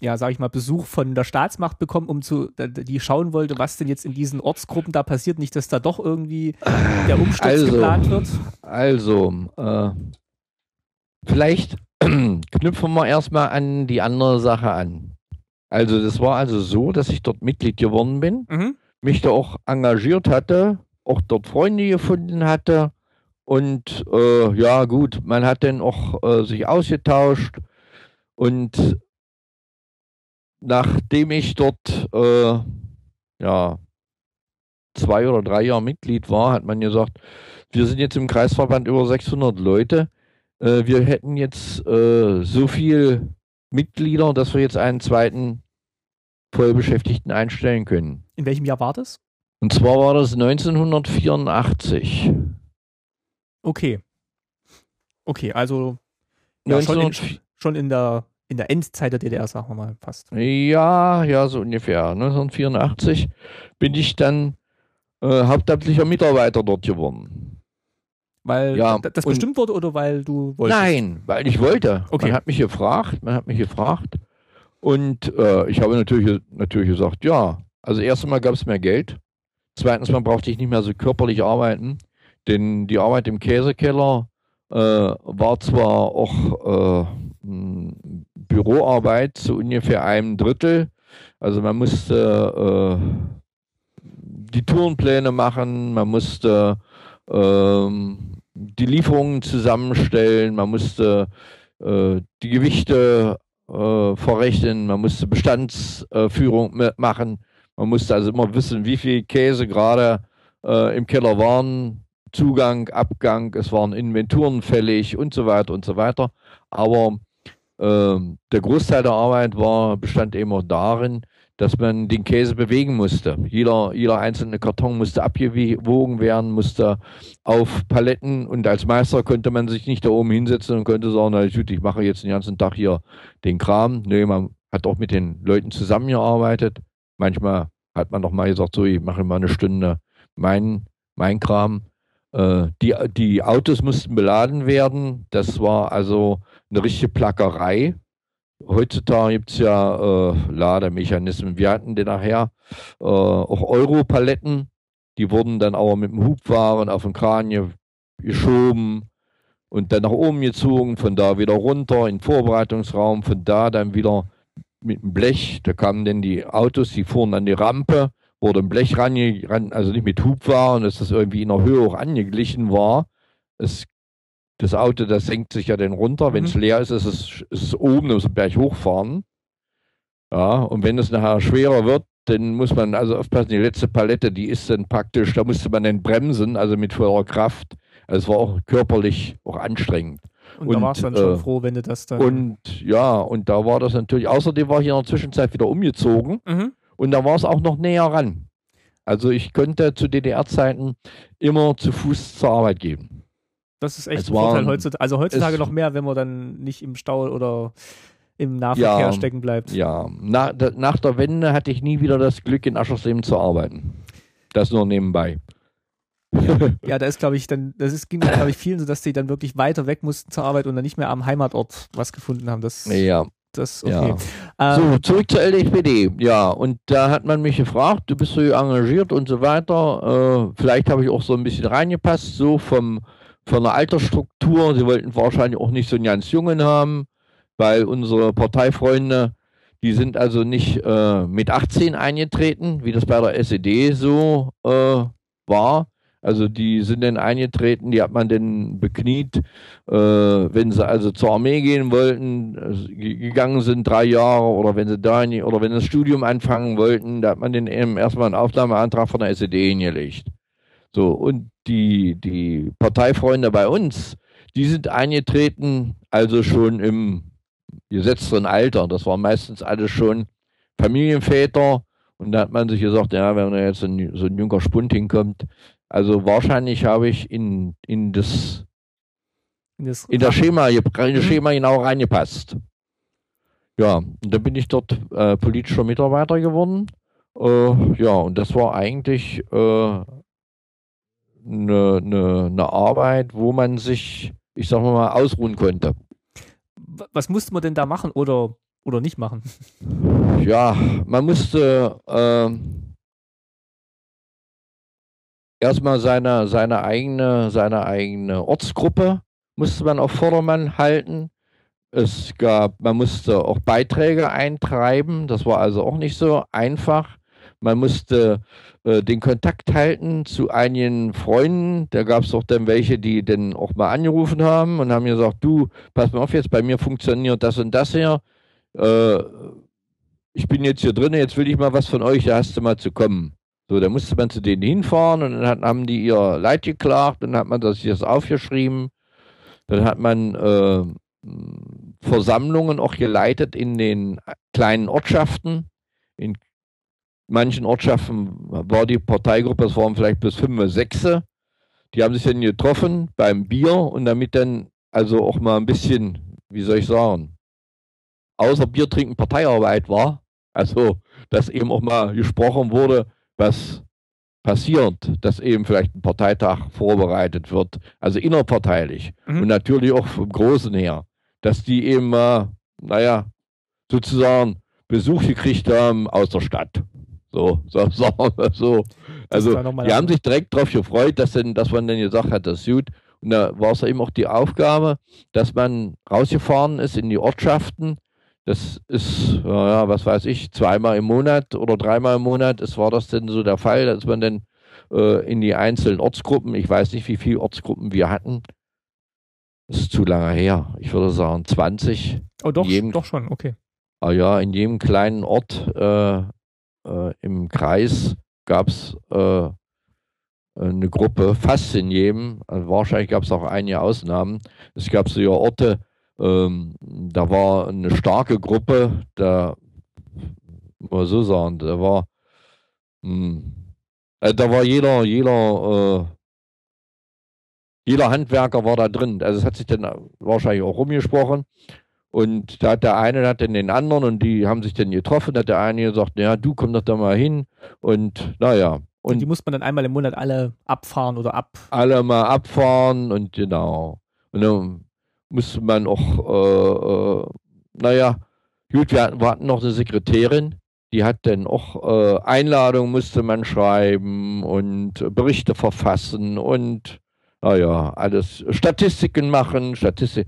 ja, sag ich mal, Besuch von der Staatsmacht bekommen, um zu, die schauen wollte, was denn jetzt in diesen Ortsgruppen da passiert, nicht, dass da doch irgendwie der Umsturz also, geplant wird? Also, äh, vielleicht [clears throat] knüpfen wir erstmal an die andere Sache an. Also, das war also so, dass ich dort Mitglied geworden bin. Mhm mich da auch engagiert hatte, auch dort Freunde gefunden hatte. Und äh, ja, gut, man hat dann auch äh, sich ausgetauscht. Und nachdem ich dort äh, ja, zwei oder drei Jahre Mitglied war, hat man gesagt, wir sind jetzt im Kreisverband über 600 Leute. Äh, wir hätten jetzt äh, so viel Mitglieder, dass wir jetzt einen zweiten Vollbeschäftigten einstellen können. In welchem Jahr war das? Und zwar war das 1984. Okay. Okay, also ja, schon, in, schon in, der, in der Endzeit der DDR, sagen wir mal fast. Ja, ja, so ungefähr. 1984 bin ich dann äh, hauptamtlicher Mitarbeiter dort geworden. Weil ja, das bestimmt wurde oder weil du wolltest? Nein, weil ich wollte. Okay. Man hat mich gefragt, man hat mich gefragt. Und äh, ich habe natürlich, natürlich gesagt, ja. Also erst einmal gab es mehr Geld. Zweitens mal brauchte ich nicht mehr so körperlich arbeiten. Denn die Arbeit im Käsekeller äh, war zwar auch äh, Büroarbeit zu ungefähr einem Drittel. Also man musste äh, die Tourenpläne machen, man musste ähm, die Lieferungen zusammenstellen, man musste äh, die Gewichte äh, verrechnen, man musste Bestandsführung äh, machen, man musste also immer wissen, wie viel Käse gerade äh, im Keller waren, Zugang, Abgang, es waren Inventuren fällig und so weiter und so weiter. Aber äh, der Großteil der Arbeit war, bestand eben auch darin, dass man den Käse bewegen musste. Jeder, jeder einzelne Karton musste abgewogen werden, musste auf Paletten und als Meister konnte man sich nicht da oben hinsetzen und konnte sagen, na gut, ich mache jetzt den ganzen Tag hier den Kram. Nee, man hat auch mit den Leuten zusammengearbeitet. Manchmal hat man noch mal gesagt, so, ich mache mal eine Stunde mein, mein Kram. Äh, die, die Autos mussten beladen werden. Das war also eine richtige Plackerei. Heutzutage gibt es ja äh, Lademechanismen. Wir hatten den nachher äh, auch Europaletten. Die wurden dann aber mit dem Hubwaren auf den Kran geschoben und dann nach oben gezogen, von da wieder runter in den Vorbereitungsraum, von da dann wieder mit dem Blech, da kamen dann die Autos, die fuhren an die Rampe, wurde ein Blech ran, also nicht mit Hubwaren, dass das irgendwie in der Höhe auch angeglichen war. Es, das Auto, das senkt sich ja dann runter, mhm. wenn es leer ist, ist es, ist es oben, muss den Berg hochfahren. Ja, und wenn es nachher schwerer wird, dann muss man also aufpassen, die letzte Palette, die ist dann praktisch, da musste man dann bremsen, also mit voller Kraft. Also es war auch körperlich auch anstrengend. Und, und da warst du dann äh, schon froh, wenn du das dann. Und ja, und da war das natürlich, außerdem war ich in der Zwischenzeit wieder umgezogen mhm. und da war es auch noch näher ran. Also ich könnte zu DDR-Zeiten immer zu Fuß zur Arbeit gehen. Das ist echt es ein Vorteil heutzutage. Also heutzutage noch mehr, wenn man dann nicht im Stau oder im Nahverkehr ja, stecken bleibt. Ja, nach, nach der Wende hatte ich nie wieder das Glück, in Aschersleben zu arbeiten. Das nur nebenbei. [laughs] ja, da ist, glaube ich, dann, das ist, ging, glaube ich, vielen so, dass die dann wirklich weiter weg mussten zur Arbeit und dann nicht mehr am Heimatort was gefunden haben. Das, ja. Das, okay. Ja. Ähm, so, zurück zur LDPD. Ja, und da hat man mich gefragt, du bist so engagiert und so weiter. Äh, vielleicht habe ich auch so ein bisschen reingepasst, so vom, von der Altersstruktur. Sie wollten wahrscheinlich auch nicht so einen ganz Jungen haben, weil unsere Parteifreunde, die sind also nicht äh, mit 18 eingetreten, wie das bei der SED so äh, war, also die sind dann eingetreten, die hat man dann bekniet, äh, wenn sie also zur Armee gehen wollten, äh, gegangen sind drei Jahre oder wenn sie da in, oder wenn sie das Studium anfangen wollten, da hat man dann eben erstmal einen Aufnahmeantrag von der SED hingelegt. So, und die, die Parteifreunde bei uns, die sind eingetreten, also schon im gesetzten Alter. Das waren meistens alle schon Familienväter. Und da hat man sich gesagt, ja, wenn da jetzt ein, so ein junger Spund hinkommt, also wahrscheinlich habe ich in, in das, in das, in das Schema, in das mhm. Schema genau reingepasst. Ja, und dann bin ich dort äh, politischer Mitarbeiter geworden. Äh, ja, und das war eigentlich eine äh, ne, ne, ne Arbeit, wo man sich, ich sag mal, ausruhen konnte. Was musste man denn da machen oder, oder nicht machen? Ja, man musste äh, erstmal seine, seine, eigene, seine eigene Ortsgruppe musste man auf Vordermann halten. Es gab, man musste auch Beiträge eintreiben, das war also auch nicht so einfach. Man musste äh, den Kontakt halten zu einigen Freunden. Da gab es auch dann welche, die dann auch mal angerufen haben und haben gesagt, du, pass mal auf jetzt, bei mir funktioniert das und das hier. Äh, ich bin jetzt hier drin, jetzt will ich mal was von euch, da hast du mal zu kommen. So, da musste man zu denen hinfahren und dann haben die ihr Leid geklagt und dann hat man das aufgeschrieben. Dann hat man äh, Versammlungen auch geleitet in den kleinen Ortschaften. In manchen Ortschaften war die Parteigruppe, es waren vielleicht bis fünf oder sechs. Die haben sich dann getroffen beim Bier und damit dann also auch mal ein bisschen, wie soll ich sagen, außer Bier trinken Parteiarbeit war. Also, dass eben auch mal gesprochen wurde, was passiert, dass eben vielleicht ein Parteitag vorbereitet wird, also innerparteilich mhm. und natürlich auch vom Großen her, dass die eben, äh, naja, sozusagen Besuch gekriegt haben aus der Stadt. So, so [laughs] sagen wir so. Also, die haben sich direkt darauf gefreut, dass, denn, dass man dann gesagt hat, das ist gut. Und da war es eben auch die Aufgabe, dass man rausgefahren ist in die Ortschaften, das ist, ja, was weiß ich, zweimal im Monat oder dreimal im Monat. Es war das denn so der Fall, dass man dann äh, in die einzelnen Ortsgruppen, ich weiß nicht, wie viele Ortsgruppen wir hatten. Das ist zu lange her. Ich würde sagen 20. Oh, doch, jedem, doch schon, okay. Ah ja, in jedem kleinen Ort äh, äh, im Kreis gab es äh, eine Gruppe, fast in jedem. Also wahrscheinlich gab es auch einige Ausnahmen. Es gab so ja Orte, ähm, da war eine starke Gruppe, da muss man so sagen, da war, mh, hm, äh, da war jeder, jeder, äh, jeder Handwerker war da drin. Also es hat sich dann wahrscheinlich auch rumgesprochen. Und da hat der eine hat dann den anderen und die haben sich dann getroffen, da hat der eine gesagt, ja, du komm doch da mal hin. Und naja. Und, und die muss man dann einmal im Monat alle abfahren oder ab. Alle mal abfahren und genau. Und dann müsste man auch, äh, äh, naja, gut, wir hatten, wir hatten noch eine Sekretärin, die hat dann auch äh, Einladungen musste man schreiben und Berichte verfassen und naja, alles Statistiken machen, Statistik.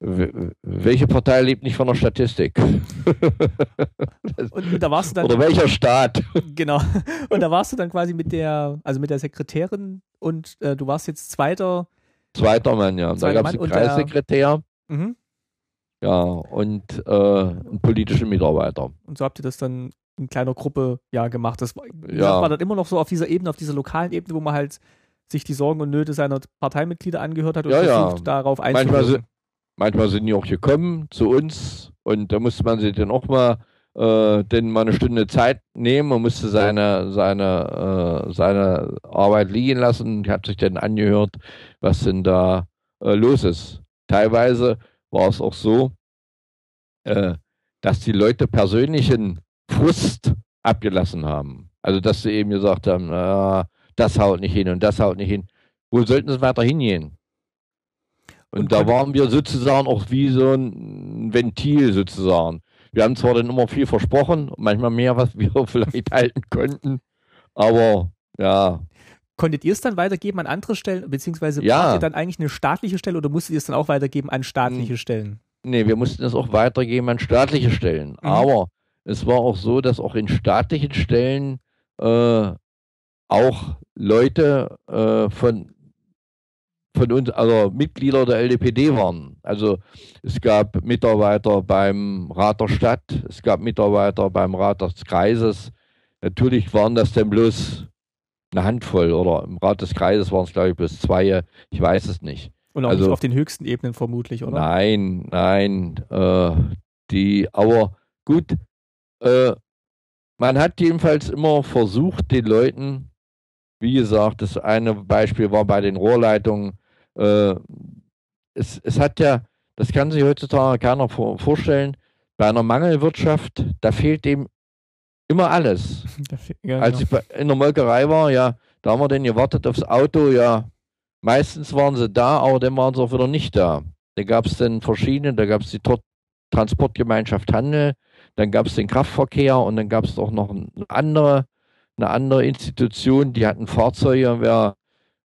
Welche Partei lebt nicht von der Statistik? und, und, da warst du dann. [laughs] Oder welcher [laughs] Staat? Genau. Und da warst du dann quasi mit der, also mit der Sekretärin und äh, du warst jetzt zweiter. Zweiter Mann, ja. da gab es den Kreissekretär. Mhm. Ja, und äh, einen politischen Mitarbeiter. Und so habt ihr das dann in kleiner Gruppe ja gemacht. Das war, ja. war dann immer noch so auf dieser Ebene, auf dieser lokalen Ebene, wo man halt sich die Sorgen und Nöte seiner Parteimitglieder angehört hat und ja, versucht, ja. darauf einzugehen. Manchmal sind die auch gekommen zu uns und da musste man sich dann auch mal, äh, denn mal eine Stunde Zeit nehmen und musste seine, seine, äh, seine Arbeit liegen lassen. Die hat sich dann angehört, was denn da äh, los ist. Teilweise war es auch so, äh, dass die Leute persönlichen Frust abgelassen haben. Also dass sie eben gesagt haben, na, das haut nicht hin und das haut nicht hin. Wo sollten sie weiter hingehen? Und da waren wir sozusagen auch wie so ein Ventil sozusagen. Wir haben zwar dann immer viel versprochen, manchmal mehr, was wir [laughs] vielleicht halten konnten, aber ja. Konntet ihr es dann weitergeben an andere Stellen, beziehungsweise ja. wart ihr dann eigentlich eine staatliche Stelle oder musstet ihr es dann auch weitergeben an staatliche. Stellen? Nee, wir mussten es auch weitergeben an staatliche Stellen. Mhm. Aber es war auch so, dass auch in staatlichen Stellen äh, auch Leute äh, von von uns, also Mitglieder der LDPD waren. Also es gab Mitarbeiter beim Rat der Stadt, es gab Mitarbeiter beim Rat des Kreises. Natürlich waren das dann bloß eine Handvoll oder im Rat des Kreises waren es, glaube ich, bloß zwei, ich weiß es nicht. Und auch also, nicht auf den höchsten Ebenen vermutlich, oder? Nein, nein. Äh, die, aber gut, äh, man hat jedenfalls immer versucht, den Leuten, wie gesagt, das eine Beispiel war bei den Rohrleitungen, äh, es, es hat ja, das kann sich heutzutage keiner vor, vorstellen, bei einer Mangelwirtschaft, da fehlt dem immer alles. [laughs] Ja, Als genau. ich in der Molkerei war, ja, da haben wir dann gewartet aufs Auto, ja, meistens waren sie da, aber dann waren sie auch wieder nicht da. Da gab es dann verschiedene, da gab es die Transportgemeinschaft Handel, dann gab es den Kraftverkehr und dann gab es auch noch eine andere, eine andere Institution, die hatten Fahrzeuge, wer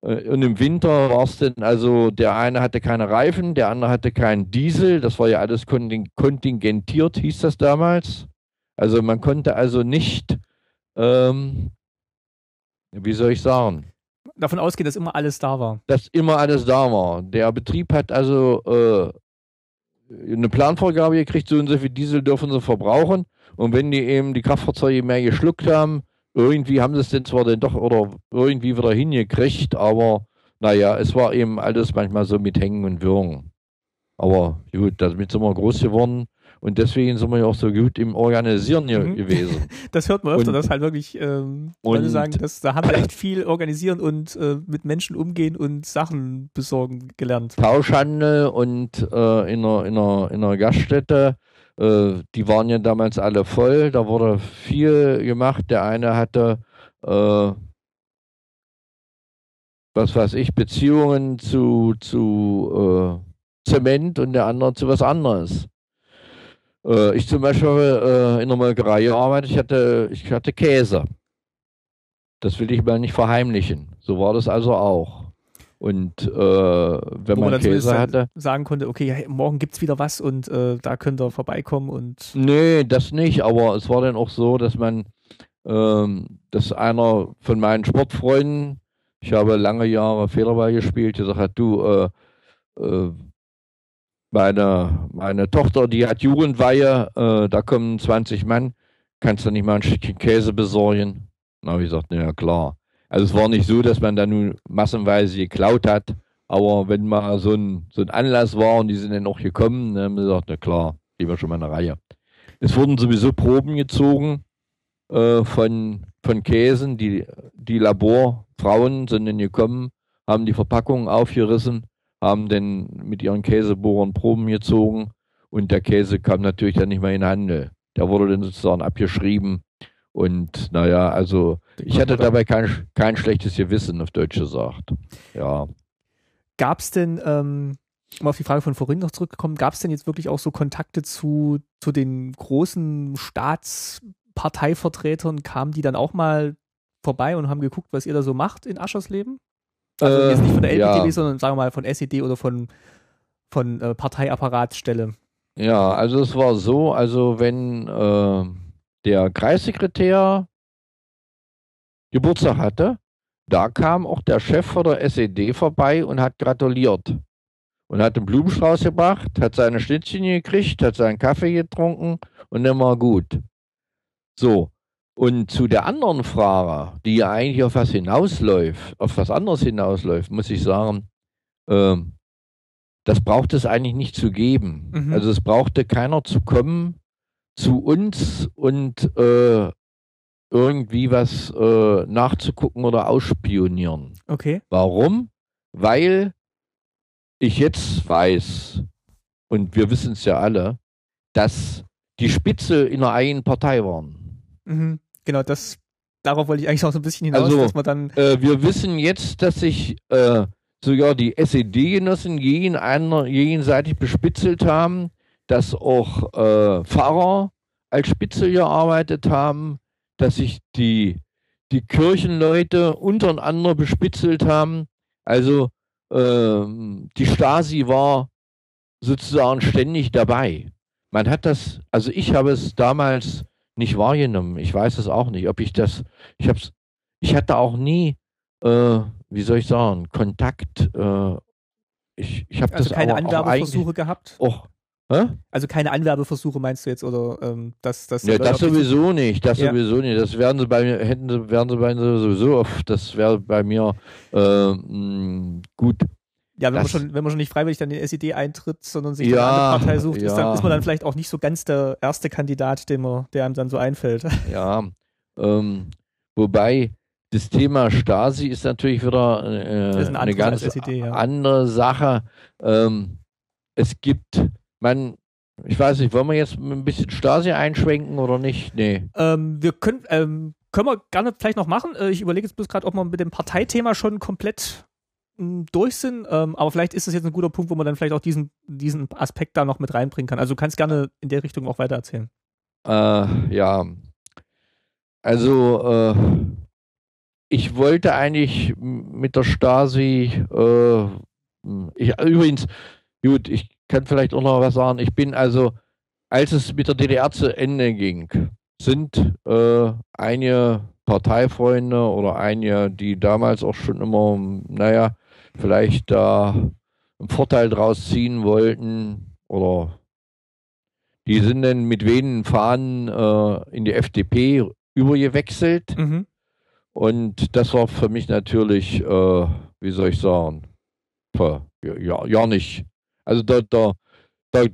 und im Winter war es dann, also der eine hatte keine Reifen, der andere hatte keinen Diesel. Das war ja alles kontingentiert, hieß das damals. Also man konnte also nicht, ähm, wie soll ich sagen? Davon ausgehen, dass immer alles da war. Dass immer alles da war. Der Betrieb hat also äh, eine Planvorgabe gekriegt, so und so viel Diesel dürfen sie verbrauchen. Und wenn die eben die Kraftfahrzeuge mehr geschluckt haben, irgendwie haben sie es denn zwar dann doch oder irgendwie wieder hingekriegt, aber naja, es war eben alles manchmal so mit Hängen und Würgen. Aber gut, damit sind wir groß geworden und deswegen sind wir ja auch so gut im Organisieren mhm. gewesen. [laughs] Das hört man öfter, und, dass halt wirklich ähm, Leute sagen, dass, da haben wir echt viel organisieren und äh, mit Menschen umgehen und Sachen besorgen gelernt. Tauschhandel und äh, in, einer, in, einer, in einer Gaststätte die waren ja damals alle voll, da wurde viel gemacht. Der eine hatte, äh, was weiß ich, Beziehungen zu, zu äh, Zement und der andere zu was anderes. Äh, ich zum Beispiel äh, in der Molkerei gearbeitet, ich hatte, ich hatte Käse. Das will ich mal nicht verheimlichen. So war das also auch. Und äh, wenn man, man Käse hatte. Sagen konnte, okay, morgen gibt es wieder was und äh, da könnt ihr vorbeikommen und. Nee, das nicht, aber es war dann auch so, dass man, ähm, dass einer von meinen Sportfreunden, ich habe lange Jahre Federball gespielt, gesagt hat, du, äh, äh, meine, meine Tochter, die hat Jugendweihe, äh, da kommen 20 Mann, kannst du nicht mal ein Stückchen Käse besorgen? Na, habe ich gesagt, na ja, klar. Also es war nicht so, dass man da nun massenweise geklaut hat, aber wenn mal so ein, so ein Anlass war und die sind dann auch gekommen, dann haben wir gesagt, na klar, gehen wir schon mal eine Reihe. Es wurden sowieso Proben gezogen äh, von, von Käsen. Die, die Laborfrauen sind dann gekommen, haben die Verpackungen aufgerissen, haben dann mit ihren Käsebohrern Proben gezogen und der Käse kam natürlich dann nicht mehr in den Handel. Der wurde dann sozusagen abgeschrieben und naja, also ich hatte [laughs] dabei kein, kein schlechtes Gewissen, auf Deutsch gesagt. Ja. Gab es denn, ähm, um auf die Frage von vorhin noch zurückgekommen, gab es denn jetzt wirklich auch so Kontakte zu, zu den großen Staats, Parteivertretern, kamen die dann auch mal vorbei und haben geguckt, was ihr da so macht in Aschersleben? Also äh, jetzt nicht von der LPTW, ja. sondern sagen wir mal von SED oder von, von äh, Parteiapparatsstelle. Ja, also es war so, also wenn äh, der Kreissekretär Geburtstag hatte, da kam auch der Chef von der SED vorbei und hat gratuliert. Und hat einen Blumenstrauß gebracht, hat seine Schnittchen gekriegt, hat seinen Kaffee getrunken und dann war gut. So. Und zu der anderen Frage, die ja eigentlich auf was hinausläuft, auf was anderes hinausläuft, muss ich sagen, äh, das braucht es eigentlich nicht zu geben. Mhm. Also es brauchte keiner zu kommen zu uns und äh, irgendwie was äh, nachzugucken oder ausspionieren. Okay. Warum? Weil ich jetzt weiß, und wir wissen es ja alle, dass die Spitze in einer eigenen Partei waren. Mhm. Genau, das, darauf wollte ich eigentlich auch so ein bisschen hinaus, also, dass man dann. Äh, wir wissen jetzt, dass sich äh, sogar die SED-Genossen jenseitig bespitzelt haben, dass auch äh, Pfarrer als Spitze gearbeitet haben, dass sich die, die Kirchenleute untereinander bespitzelt haben. Also ähm, die Stasi war sozusagen ständig dabei. Man hat das, also ich habe es damals nicht wahrgenommen. Ich weiß es auch nicht, ob ich das, ich habe ich hatte auch nie, äh, wie soll ich sagen, Kontakt. Äh, ich, ich habe also das keine Anwerbeversuche gehabt. Och, Hä? Also keine Anwerbeversuche meinst du jetzt oder ähm, dass das? Ja, das sowieso nicht, das ja. sowieso nicht. Das werden sie bei mir, hätten sie, werden sie bei mir sowieso oft. Das wäre bei mir äh, gut. Ja, wenn man, schon, wenn man schon nicht freiwillig dann in die SED eintritt, sondern sich ja, eine andere Partei sucht, ja. ist, dann, ist man dann vielleicht auch nicht so ganz der erste Kandidat, dem man, der einem dann so einfällt. [laughs] Ja, ähm, wobei das Thema Stasi ist natürlich wieder äh, eine, eine ganz SED, ja. andere Sache. Ähm, es gibt man, ich weiß nicht, wollen wir jetzt ein bisschen Stasi einschwenken oder nicht? Nee. Ähm, wir können, ähm, können wir gerne vielleicht noch machen. Äh, ich überlege jetzt bloß gerade, ob wir mit dem Parteithema schon komplett hm, durch sind. Ähm, aber vielleicht ist das jetzt ein guter Punkt, wo man dann vielleicht auch diesen, diesen Aspekt da noch mit reinbringen kann. Also du kannst gerne in der Richtung auch weiter erzählen. Äh, ja. Also, äh, ich wollte eigentlich mit der Stasi, äh, ich, übrigens, gut, ich kann vielleicht auch noch was sagen. Ich bin also, als es mit der DDR zu Ende ging, sind äh, einige Parteifreunde oder einige, die damals auch schon immer, naja, vielleicht da einen Vorteil draus ziehen wollten oder die sind dann mit wenigen Fahnen äh, in die FDP übergewechselt. Mhm. Und das war für mich natürlich, äh, wie soll ich sagen, ja, ja nicht also da, da, da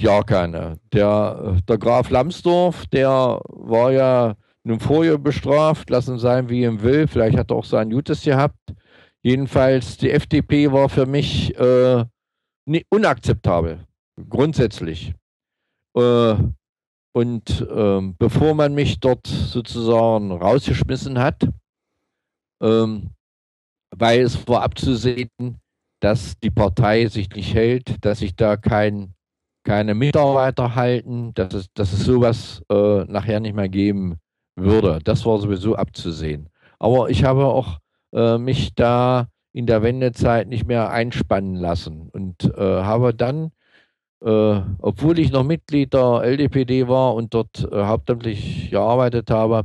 ja keine. Der, der Graf Lambsdorff, der war ja nun vorher bestraft, lassen sein, wie ihm will. Vielleicht hat er auch sein Gutes gehabt. Jedenfalls, die FDP war für mich äh, unakzeptabel, grundsätzlich. Äh, und äh, bevor man mich dort sozusagen rausgeschmissen hat, ähm, weil es war abzusehen, dass die Partei sich nicht hält, dass sich da kein, keine Mitarbeiter halten, dass es, dass es sowas äh, nachher nicht mehr geben würde. Das war sowieso abzusehen. Aber ich habe auch äh, mich da in der Wendezeit nicht mehr einspannen lassen und äh, habe dann, äh, obwohl ich noch Mitglied der LDPD war und dort äh, hauptamtlich gearbeitet habe,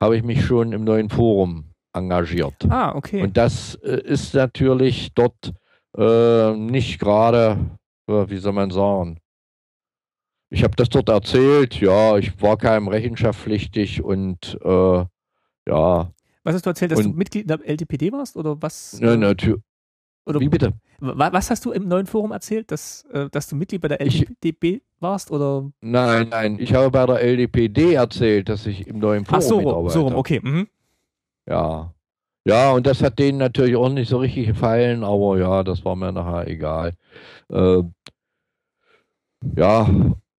habe ich mich schon im neuen Forum engagiert. Ah, okay. Und das äh, ist natürlich dort äh, nicht gerade, äh, wie soll man sagen, ich habe das dort erzählt, ja, ich war keinem rechenschaftspflichtig und äh, ja. Was hast du erzählt, dass und, du Mitglied der LDPD warst oder was? Ja, natürlich. Oder, Wie bitte? Was hast du im neuen Forum erzählt, dass, äh, dass du Mitglied bei der LDPD ich, warst? Oder? Nein, nein, ich habe bei der LDPD erzählt, dass ich im neuen Forum Ach, so, mitarbeite. so rum, okay. Mhm. Ja. Ja, und das hat denen natürlich auch nicht so richtig gefallen, aber ja, das war mir nachher egal. Äh, ja,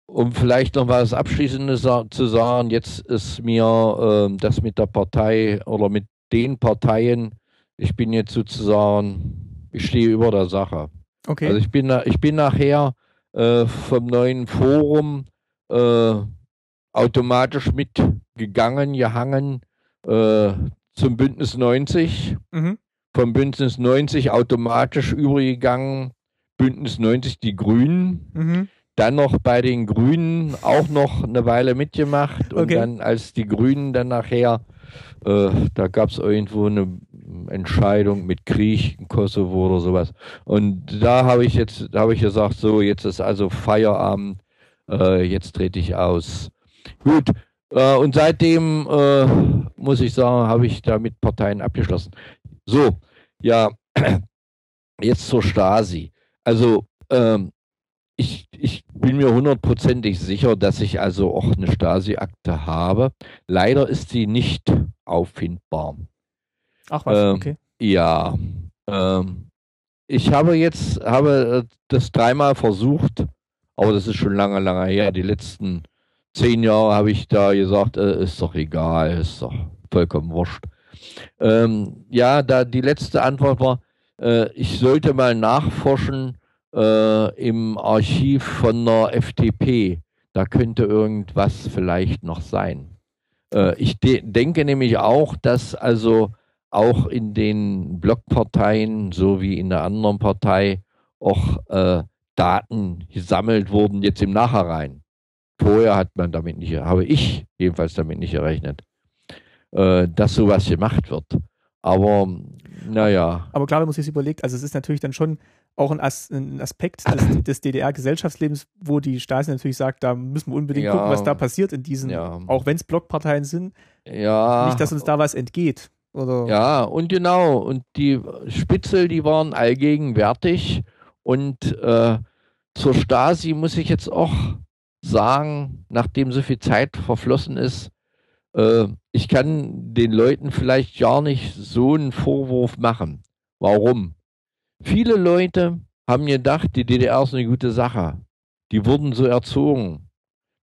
um vielleicht noch was Abschließendes zu sagen, jetzt ist mir äh, das mit der Partei oder mit den Parteien, ich bin jetzt sozusagen, ich stehe über der Sache. Okay. Also ich bin, ich bin nachher äh, vom neuen Forum äh, automatisch mit gegangen, gehangen äh, zum Bündnis 90. Mhm. Vom Bündnis 90 automatisch übergegangen, Bündnis 90 die Grünen. Mhm. Dann noch bei den Grünen auch noch eine Weile mitgemacht. Und okay. dann, als die Grünen dann nachher, äh, da gab es irgendwo eine Entscheidung mit Krieg in Kosovo oder sowas. Und da habe ich jetzt, da habe ich gesagt, so, jetzt ist also Feierabend, äh, jetzt trete ich aus. Gut, äh, und seitdem äh, muss ich sagen, habe ich da mit Parteien abgeschlossen. So, ja, [clears throat] jetzt zur Stasi. Also, ähm, ich, ich bin mir hundertprozentig sicher, dass ich also auch eine Stasi-Akte habe. Leider ist sie nicht auffindbar. Ach was, ähm, okay. Ja. Ähm, ich habe jetzt, habe das dreimal versucht, aber das ist schon lange, lange her. Die letzten zehn Jahre habe ich da gesagt, äh, ist doch egal, ist doch vollkommen wurscht. Ähm, ja, da die letzte Antwort war, äh, ich sollte mal nachforschen äh, im Archiv von der FDP. Da könnte irgendwas vielleicht noch sein. Äh, ich de denke nämlich auch, dass also auch in den Blockparteien so wie in der anderen Partei auch äh, Daten gesammelt wurden, jetzt im Nachhinein. Vorher hat man damit nicht, habe ich jedenfalls damit nicht gerechnet, äh, dass sowas gemacht wird. Aber naja. Aber klar, wenn man sich das überlegt, also es ist natürlich dann schon auch ein, As ein Aspekt des, [clears throat] des DDR-Gesellschaftslebens, wo die Stasi natürlich sagt, da müssen wir unbedingt ja, gucken, was da passiert in diesen, ja. auch wenn es Blockparteien sind. Ja. Nicht, dass uns da was entgeht. Oder? Ja, und genau. Und die Spitzel, die waren allgegenwärtig. Und äh, zur Stasi muss ich jetzt auch sagen, nachdem so viel Zeit verflossen ist, äh, ich kann den Leuten vielleicht gar nicht so einen Vorwurf machen. Warum? Viele Leute haben gedacht, die DDR ist eine gute Sache. Die wurden so erzogen.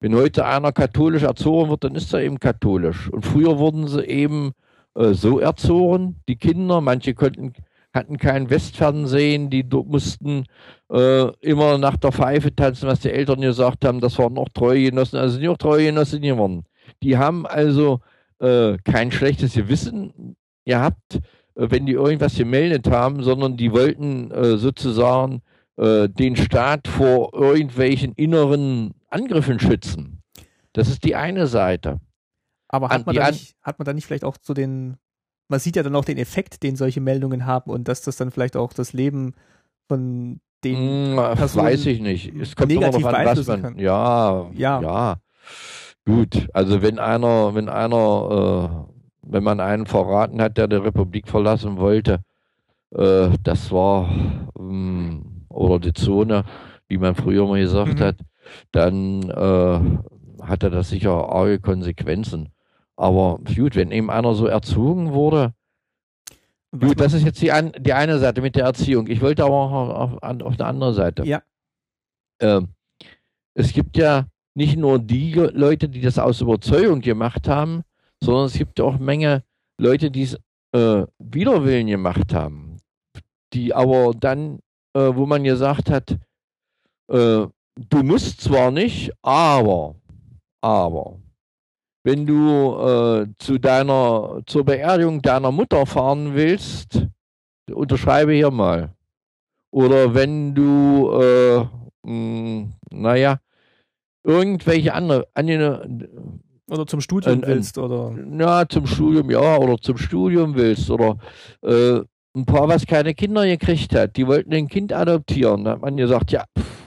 Wenn heute einer katholisch erzogen wird, dann ist er eben katholisch. Und früher wurden sie eben äh, so erzogen, die Kinder. Manche konnten, hatten kein Westfernsehen, die mussten äh, immer nach der Pfeife tanzen, was die Eltern gesagt haben. Das waren noch Treugenossen, also nicht auch Treugenossen geworden. Die haben also äh, kein schlechtes Gewissen gehabt, äh, wenn die irgendwas gemeldet haben, sondern die wollten äh, sozusagen äh, den Staat vor irgendwelchen inneren Angriffen schützen. Das ist die eine Seite. Aber hat man, da nicht, hat man da nicht vielleicht auch zu den, man sieht ja dann auch den Effekt, den solche Meldungen haben und dass das dann vielleicht auch das Leben von den hm, Personen weiß ich nicht. Es kommt negativ immer an, was man, kann. Ja, ja, ja. Gut, also wenn einer, wenn einer, äh, wenn man einen verraten hat, der die Republik verlassen wollte, äh, das war mh, hm, oder die Zone, wie man früher mal gesagt mhm. hat, dann äh, hatte das sicher arge Konsequenzen. Aber gut, wenn eben einer so erzogen wurde, gut, das ist jetzt die, an, die eine Seite mit der Erziehung. Ich wollte aber auch auf, auf, auf eine andere Seite. Ja. Ähm, es gibt ja nicht nur die Leute, die das aus Überzeugung gemacht haben, sondern es gibt auch Menge Leute, die es äh, Widerwillen gemacht haben, die aber dann, äh, wo man gesagt hat, äh, du musst zwar nicht, aber, aber, wenn du äh, zu deiner, zur Beerdigung deiner Mutter fahren willst, unterschreibe hier mal. Oder wenn du, äh, mh, hm, naja, irgendwelche andere, oder zum Studium äh, willst, oder? Ja, zum Studium, ja, oder zum Studium willst, oder äh, ein Paar, was keine Kinder gekriegt hat, die wollten ein Kind adoptieren. Da hat man gesagt, ja, pff,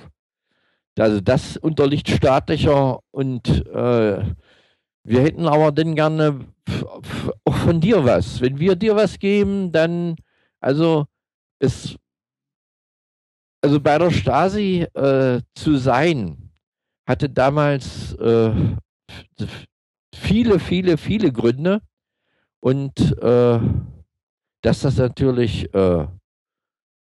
also das unterliegt staatlicher und äh, wir hätten aber dann gerne auch von dir was. Wenn wir dir was geben, dann, also es, also bei der Stasi äh, zu sein, hatte damals äh, viele, viele, viele Gründe und äh, dass das natürlich äh,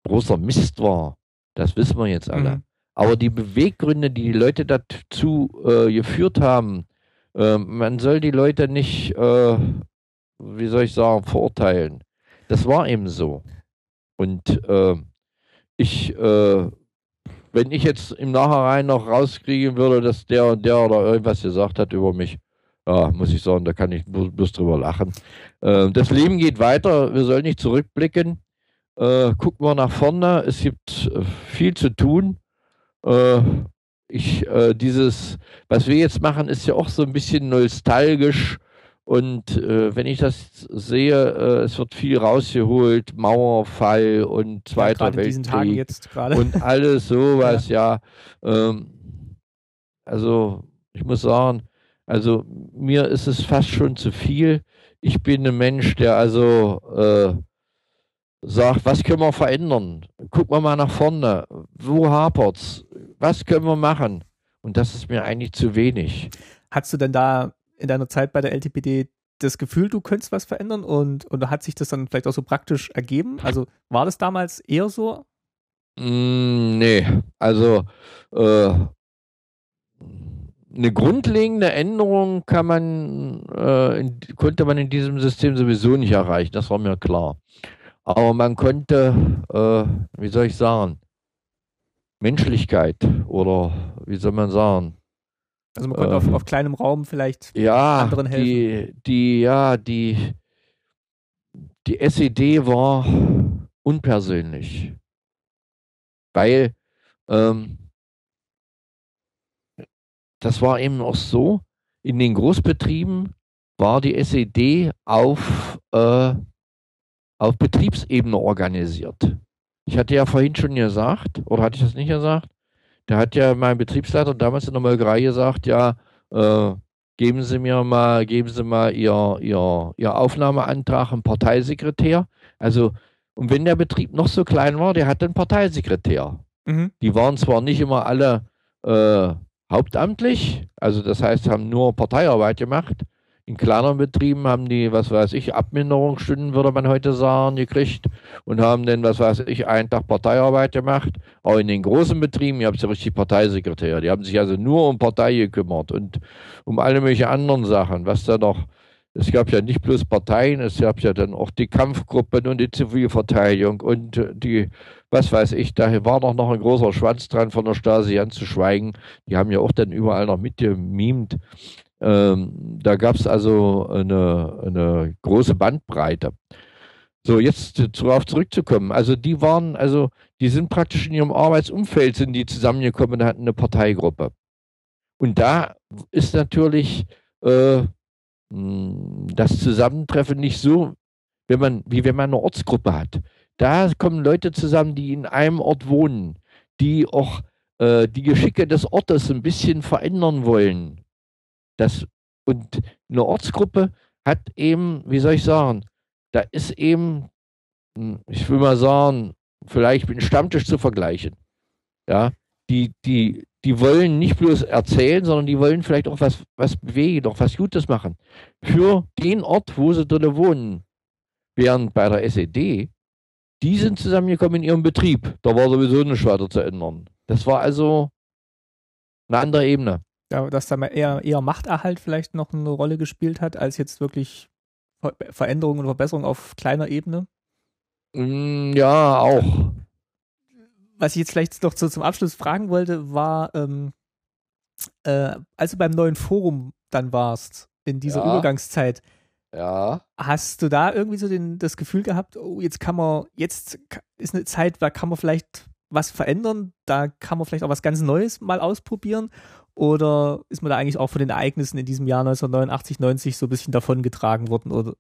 großer Mist war, das wissen wir jetzt alle. Mhm. Aber die Beweggründe, die die Leute dazu äh, geführt haben, ähm, man soll die Leute nicht, äh, wie soll ich sagen, verurteilen. Das war eben so. Und äh, ich, äh, wenn ich jetzt im Nachhinein noch rauskriegen würde, dass der und der oder irgendwas gesagt hat über mich, ja, muss ich sagen, da kann ich bloß drüber lachen. Äh, das Leben geht weiter, wir sollen nicht zurückblicken. Äh, gucken wir nach vorne, es gibt äh, viel zu tun. Äh, ich, äh, dieses, was wir jetzt machen, ist ja auch so ein bisschen nostalgisch. Und äh, wenn ich das sehe, es wird viel rausgeholt, Mauerfall und Zweiter ja, Weltkrieg und alles [laughs] sowas, ja. ja. Ähm, also ich muss sagen, also mir ist es fast schon zu viel. Ich bin ein Mensch, der also äh, sagt, was können wir verändern? Gucken wir mal nach vorne. Wo hapert's? Was können wir machen? Und das ist mir eigentlich zu wenig. Hast du denn da in deiner Zeit bei der LTPD das Gefühl, du könntest was verändern und, und hat sich das dann vielleicht auch so praktisch ergeben? Also war das damals eher so? Mm, nee, also äh, eine grundlegende Änderung kann man, äh, in, konnte man in diesem System sowieso nicht erreichen, das war mir klar. Aber man konnte, äh, wie soll ich sagen, Menschlichkeit oder wie soll man sagen? Also man konnte äh, auf, auf, kleinem Raum vielleicht ja, anderen helfen. Die, die, ja, die, die SED war unpersönlich. Weil ähm, das war eben auch so, in den Großbetrieben war die SED auf, äh, auf Betriebsebene organisiert. Ich hatte ja vorhin schon gesagt, oder hatte ich das nicht gesagt? Da hat ja mein Betriebsleiter damals in der Molkerei gesagt, ja, äh, geben Sie mir mal, geben Sie mal Ihr, Ihr, Ihr Aufnahmeantrag im Parteisekretär. Also, und wenn der Betrieb noch so klein war, der hatte einen Parteisekretär. Mhm. Die waren zwar nicht immer alle äh, hauptamtlich, also das heißt, haben nur Parteiarbeit gemacht. In kleineren Betrieben haben die, was weiß ich, Abminderungsstunden, würde man heute sagen, gekriegt und haben dann, was weiß ich, einen Tag Parteiarbeit gemacht. Aber in den großen Betrieben, ihr habt ja richtig Parteisekretär, die haben sich also nur um Partei gekümmert und um alle möglichen anderen Sachen, was da noch es gab ja nicht bloß Parteien, es gab ja dann auch die Kampfgruppen und die Zivilverteidigung und die, was weiß ich, da war doch noch ein großer Schwanz dran von der Stasi anzuschweigen. Die haben ja auch dann überall noch mitgemimt. Ähm, da gab es also eine, eine große Bandbreite. So, jetzt darauf zurückzukommen. Also die waren, also die sind praktisch in ihrem Arbeitsumfeld, sind die zusammengekommen und hatten eine Parteigruppe. Und da ist natürlich äh, hm, das Zusammentreffen nicht so, wenn man, wie wenn man eine Ortsgruppe hat. Da kommen Leute zusammen, die in einem Ort wohnen, die auch äh, die Geschicke des Ortes ein bisschen verändern wollen. Das, und eine Ortsgruppe hat eben, wie soll ich sagen, da ist eben, hm, ich will mal sagen, vielleicht mit einem Stammtisch zu vergleichen. Ja, die, die, die wollen nicht bloß erzählen, sondern die wollen vielleicht auch was, was bewegen, auch was Gutes machen. Für den Ort, wo sie drin wohnen. Während bei der SED, die sind zusammengekommen in ihrem Betrieb. Da war sowieso nichts weiter zu ändern. Das war also eine andere Ebene. Dass da eher, eher Machterhalt vielleicht noch eine Rolle gespielt hat, als jetzt wirklich Veränderungen und Verbesserungen auf kleiner Ebene? Mm, ja, auch was ich jetzt vielleicht noch so zum Abschluss fragen wollte, war, ähm, äh, als du beim neuen Forum dann warst, in dieser ja. Übergangszeit, ja. Hast du da irgendwie so den, das Gefühl gehabt, oh, jetzt kann man, jetzt ist eine Zeit, da kann man vielleicht was verändern, da kann man vielleicht auch was ganz Neues mal ausprobieren? Oder ist man da eigentlich auch von den Ereignissen in diesem Jahr 1989, 90 so ein bisschen davongetragen worden? Oder?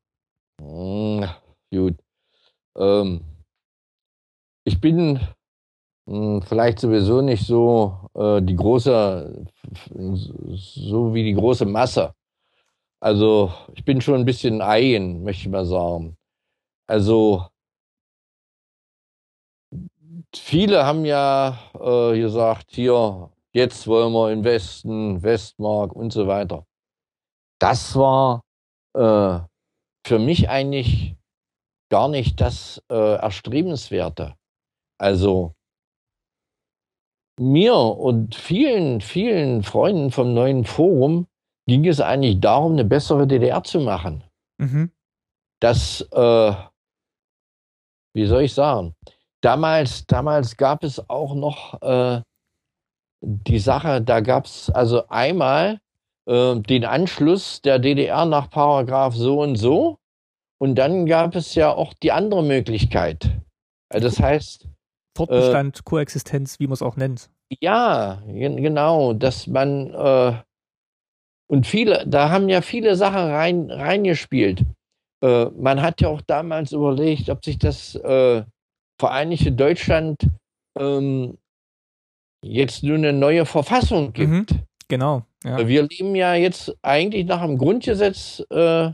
Hm, gut. Ähm, ich bin hm, vielleicht sowieso nicht so äh, die große, so wie die große Masse. Also ich bin schon ein bisschen eigen, möchte ich mal sagen. Also viele haben ja äh, gesagt, hier, jetzt wollen wir in Westen, Westmark und so weiter. Das war äh, für mich eigentlich gar nicht das äh, Erstrebenswerte. Also mir und vielen, vielen Freunden vom neuen Forum ging es eigentlich darum, eine bessere DDR zu machen. Mhm. Das, äh, wie soll ich sagen, damals, damals gab es auch noch äh, die Sache, da gab es also einmal äh, den Anschluss der DDR nach Paragraph so und so. Und dann gab es ja auch die andere Möglichkeit. Äh, das heißt. Fortbestand, äh, Koexistenz, wie man es auch nennt. Ja, genau, dass man äh, und viele, da haben ja viele Sachen rein, reingespielt. Äh, man hat ja auch damals überlegt, ob sich das äh, Vereinigte Deutschland ähm, jetzt nur eine neue Verfassung gibt. Mhm, genau. Ja. Wir leben ja jetzt eigentlich nach dem Grundgesetz äh,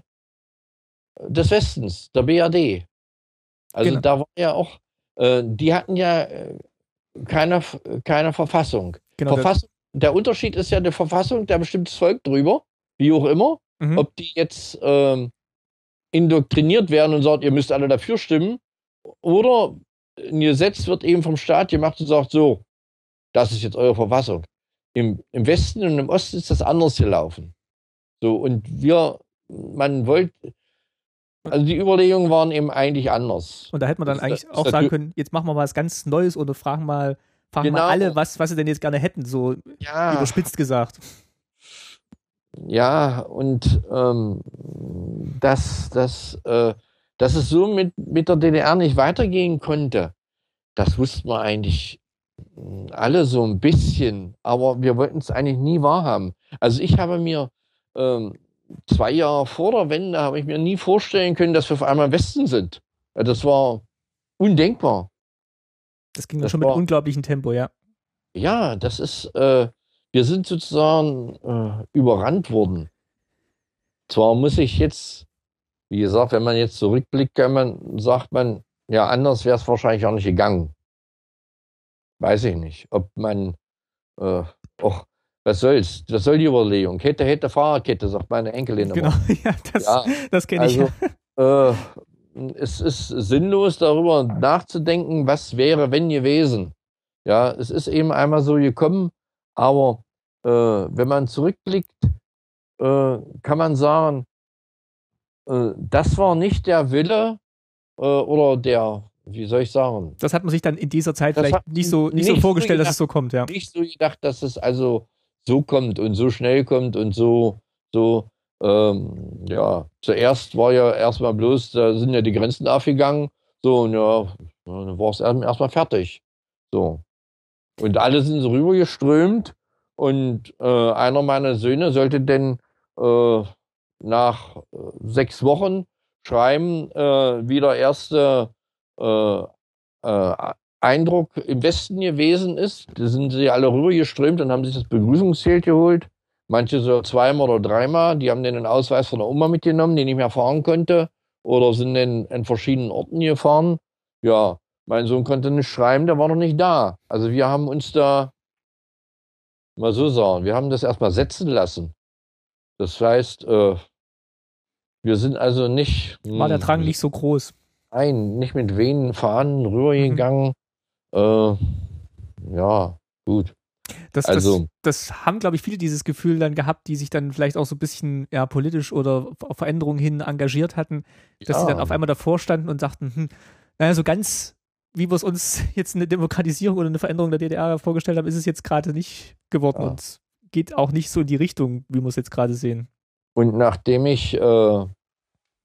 des Westens, der BRD. Also genau. da war ja auch, äh, die hatten ja äh, keine, keine Verfassung. Genau, Verfassung. Der Unterschied ist ja, eine Verfassung, da bestimmt das Volk drüber, wie auch immer. Mhm. Ob die jetzt ähm, indoktriniert werden und sagt, ihr müsst alle dafür stimmen, oder ein Gesetz wird eben vom Staat gemacht und sagt, so, das ist jetzt eure Verfassung. Im, Im Westen und im Osten ist das anders gelaufen. So, und wir, man wollte, also die Überlegungen waren eben eigentlich anders. Und da hätte man dann das, eigentlich das, auch sagen können, jetzt machen wir was ganz Neues oder fragen mal, fragen genau. mal alle, was, was sie denn jetzt gerne hätten, so ja. überspitzt gesagt. Ja, und ähm, dass, dass, äh, dass es so mit, mit der DDR nicht weitergehen konnte, das wussten wir eigentlich alle so ein bisschen, aber wir wollten es eigentlich nie wahrhaben. Also ich habe mir ähm, zwei Jahre vor der Wende habe ich mir nie vorstellen können, dass wir auf einmal im Westen sind. Das war undenkbar. Das ging das schon war, mit unglaublichem Tempo, ja. Ja, das ist, äh, wir sind sozusagen äh, überrannt worden. Zwar muss ich jetzt, wie gesagt, wenn man jetzt zurückblickt, kann man, sagt man, ja, anders wäre es wahrscheinlich auch nicht gegangen. Weiß ich nicht, ob man, äh, auch was soll's? Was soll die Überlegung? Kette, hätte, Fahrradkette, sagt meine Enkelin Genau, [laughs] ja, das, ja, das kenne ich. Also, [laughs] äh, es ist sinnlos, darüber nachzudenken, was wäre, wenn gewesen. Ja, es ist eben einmal so gekommen, aber äh, wenn man zurückblickt, äh, kann man sagen, äh, das war nicht der Wille äh, oder der, wie soll ich sagen? Das hat man sich dann in dieser Zeit das vielleicht nicht so, nicht, nicht so vorgestellt, so gedacht, dass es so kommt, ja. Nicht so gedacht, dass es also so kommt und so schnell kommt und so, so, ähm, ja, zuerst war ja erstmal bloß, da sind ja die Grenzen aufgegangen, so, und ja, dann war es erstmal fertig. So. Und alle sind so rübergeströmt und äh, einer meiner Söhne sollte denn äh, nach äh, sechs Wochen schreiben, äh, wie der erste äh, äh, Eindruck im Westen gewesen ist. Da sind sie alle rübergeströmt und haben sich das Begrüßungszelt geholt. Manche so zweimal oder dreimal. Die haben den Ausweis von der Oma mitgenommen, den ich mehr fahren konnte. Oder sind in, in verschiedenen Orten gefahren. Ja, mein Sohn konnte nicht schreiben, der war noch nicht da. Also wir haben uns da, mal so sagen, wir haben das erstmal setzen lassen. Das heißt, äh, wir sind also nicht. War der Drang nicht so groß? Nein, nicht mit Venen fahren, rübergegangen. Mhm. Äh, ja, gut. Das, also, das, das haben, glaube ich, viele dieses Gefühl dann gehabt, die sich dann vielleicht auch so ein bisschen ja, politisch oder auf Veränderungen hin engagiert hatten, dass ja. sie dann auf einmal davor standen und sagten, hm, naja, so ganz wie wir es uns [laughs] jetzt eine Demokratisierung oder eine Veränderung der DDR vorgestellt haben, ist es jetzt gerade nicht geworden ja. und geht auch nicht so in die Richtung, wie wir es jetzt gerade sehen. Und nachdem ich, äh,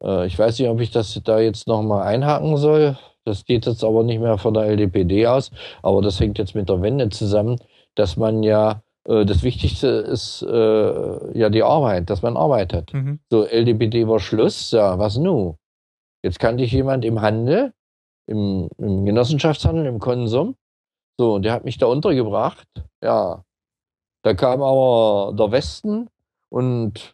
äh, ich weiß nicht, ob ich das da jetzt nochmal einhaken soll, das geht jetzt aber nicht mehr von der LDPD aus, aber das hängt jetzt mit der Wende zusammen, dass man ja, äh, das Wichtigste ist äh, ja die Arbeit, dass man arbeitet. Mhm. So, LDPD war Schluss, ja, was nun? Jetzt kannte ich jemand im Handel, im, im Genossenschaftshandel, im Konsum. So, der hat mich da untergebracht. Ja, da kam aber der Westen und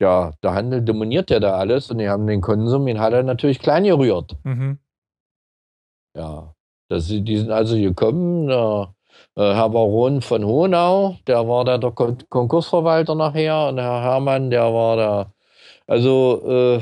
ja, der Handel dominiert ja da alles und die haben den Konsum, den hat er natürlich klein gerührt. Mhm. Ja, das, die sind also gekommen. Der, äh, Herr Baron von Honau, der war da der Kon Konkursverwalter nachher und Herr Hermann, der war da. Also, äh,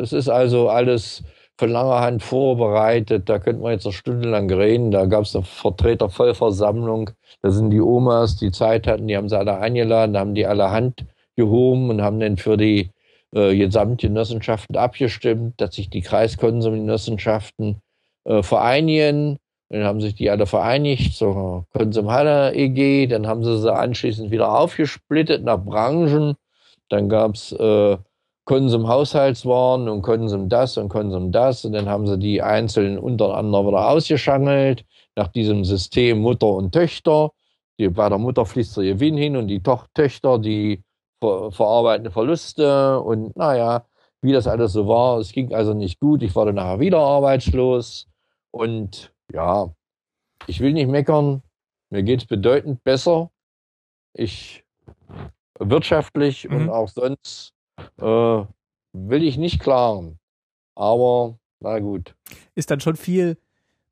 es ist also alles von langer Hand vorbereitet. Da könnte man jetzt noch stundenlang reden. Da gab es eine Vertretervollversammlung. Da sind die Omas, die Zeit hatten, die haben sie alle eingeladen, da haben die alle Hand gehoben und haben dann für die äh, Gesamtgenossenschaften abgestimmt, dass sich die Kreiskonsumgenossenschaften äh, vereinigen Dann haben sich die alle vereinigt zur Konsum Halle EG. Dann haben sie sie anschließend wieder aufgesplittet nach Branchen. Dann gab's äh, Konsum Haushaltswaren und Konsum das und Konsum das. Und dann haben sie die einzeln untereinander wieder ausgeschangelt nach diesem System Mutter und Töchter. Die, bei der Mutter fließt der Gewinn hin und die Töchter, die ver verarbeiten Verluste. Und naja, wie das alles so war. Es ging also nicht gut. Ich war dann nachher wieder arbeitslos. Und ja, ich will nicht meckern. Mir geht es bedeutend besser. Ich wirtschaftlich mhm. und auch sonst äh, will ich nicht klagen. Aber na gut. Ist dann schon viel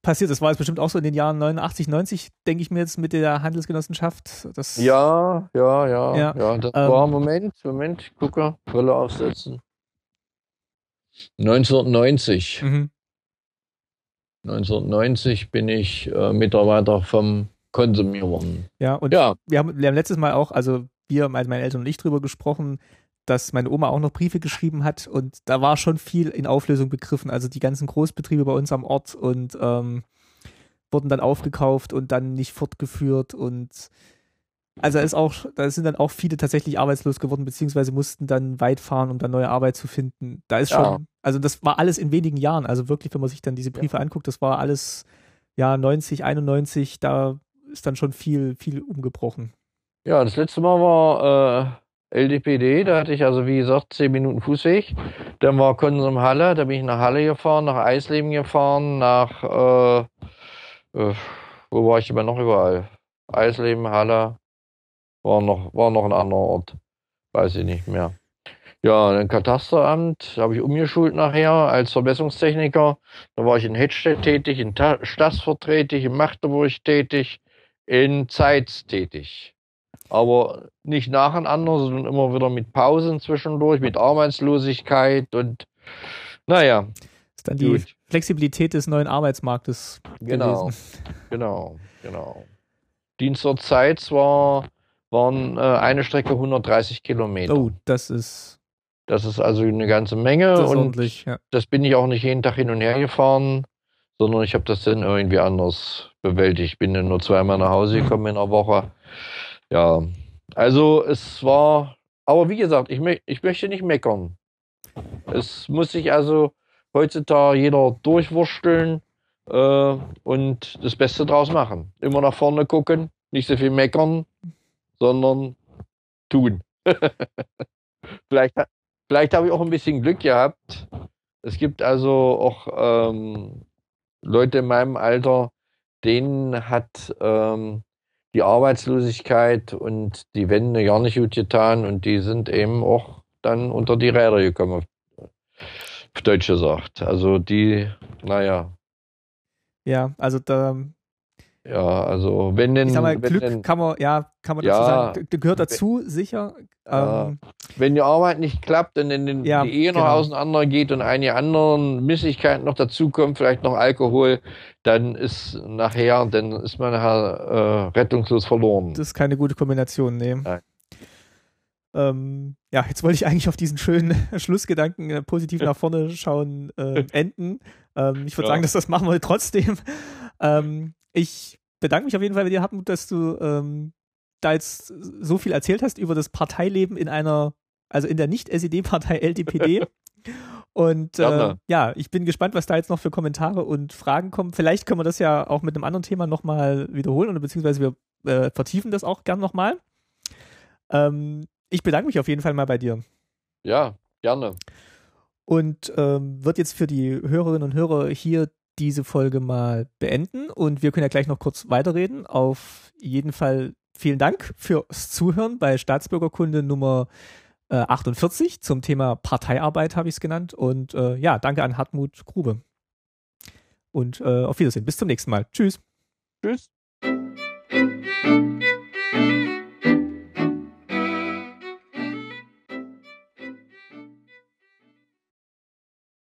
passiert. Das war jetzt bestimmt auch so in den Jahren 89, 90, denke ich mir jetzt mit der Handelsgenossenschaft. Das ja, ja, ja, ja. ja das ähm, war Moment, Moment, gucke, Brille aufsetzen. 1990. Mhm. 1990 bin ich äh, Mitarbeiter vom Konsum geworden. Ja, und ja. Wir, haben, wir haben letztes Mal auch, also wir, meine Eltern und ich drüber gesprochen, dass meine Oma auch noch Briefe geschrieben hat und da war schon viel in Auflösung begriffen. Also die ganzen Großbetriebe bei uns am Ort und ähm, wurden dann aufgekauft und dann nicht fortgeführt und also ist auch, da sind dann auch viele tatsächlich arbeitslos geworden, beziehungsweise mussten dann weit fahren, um dann neue Arbeit zu finden. Da ist ja. schon, also das war alles in wenigen Jahren. Also wirklich, wenn man sich dann diese Briefe ja. anguckt, das war alles ja 90, 91, da ist dann schon viel, viel umgebrochen. Ja, das letzte Mal war äh, LDPD, da hatte ich also wie gesagt 10 Minuten Fußweg. Dann war Konsum Halle, da bin ich nach Halle gefahren, nach Eisleben gefahren, nach äh, äh, wo war ich immer noch überall? Eisleben, Halle, war noch, war noch ein anderer Ort. Weiß ich nicht mehr. Ja, ein Katasteramt habe ich umgeschult nachher als Verbesserungstechniker. Da war ich in Hedstedt tätig, in Stassfurt tätig, in Magdeburg tätig, in Zeitz tätig. Aber nicht nacheinander, sondern immer wieder mit Pausen zwischendurch, mit Arbeitslosigkeit und naja. Ist dann die gut. Flexibilität des neuen Arbeitsmarktes. Genau, gewesen. genau, genau. Dienst zur Zeit war waren äh, eine Strecke 130 Kilometer. Oh, das ist. Das ist also eine ganze Menge. Das und ja. das bin ich auch nicht jeden Tag hin und her gefahren, sondern ich habe das dann irgendwie anders bewältigt. Ich bin dann nur zweimal nach Hause gekommen in einer Woche. Ja, also es war, aber wie gesagt, ich, mö ich möchte nicht meckern. Es muss sich also heutzutage jeder durchwursteln äh, und das Beste draus machen. Immer nach vorne gucken, nicht so viel meckern, sondern tun. [laughs] vielleicht vielleicht habe ich auch ein bisschen Glück gehabt. Es gibt also auch ähm, Leute in meinem Alter, denen hat ähm, die Arbeitslosigkeit und die Wände gar nicht gut getan und die sind eben auch dann unter die Räder gekommen, auf Deutsch gesagt. Also die, naja. Ja, also da ja, also wenn denn. Ich sag mal, Glück denn, kann man, ja, kann man ja, dazu sagen, gehört dazu, sicher. Ähm, wenn die Arbeit nicht klappt und in den, ja, die Ehe noch genau. auseinander geht und einige anderen Missigkeiten noch dazukommen, vielleicht noch Alkohol, dann ist nachher, dann ist man nachher äh, rettungslos verloren. Das ist keine gute Kombination, nee. Nein. Ähm, ja, jetzt wollte ich eigentlich auf diesen schönen [laughs] Schlussgedanken äh, positiv nach vorne schauen äh, [laughs] enden. Ähm, ich würde ja. sagen, dass das machen wir trotzdem. [laughs] Ähm, ich bedanke mich auf jeden Fall bei dir, Hartmut, dass du ähm, da jetzt so viel erzählt hast über das Parteileben in einer, also in der Nicht-SED-Partei LDPD. [laughs] Und äh, ja, ich bin gespannt, was da jetzt noch für Kommentare und Fragen kommen. Vielleicht können wir das ja auch mit einem anderen Thema nochmal wiederholen oder beziehungsweise wir äh, vertiefen das auch gern nochmal. Ähm, ich bedanke mich auf jeden Fall mal bei dir. Ja, gerne. Und ähm, wird jetzt für die Hörerinnen und Hörer hier diese Folge mal beenden und wir können ja gleich noch kurz weiterreden. Auf jeden Fall vielen Dank fürs Zuhören bei Staatsbürgerkunde Nummer äh, 48 zum Thema Parteiarbeit habe ich es genannt. Und äh, ja, danke an Hartmut Grube. Und äh, auf Wiedersehen. Bis zum nächsten Mal. Tschüss. Tschüss.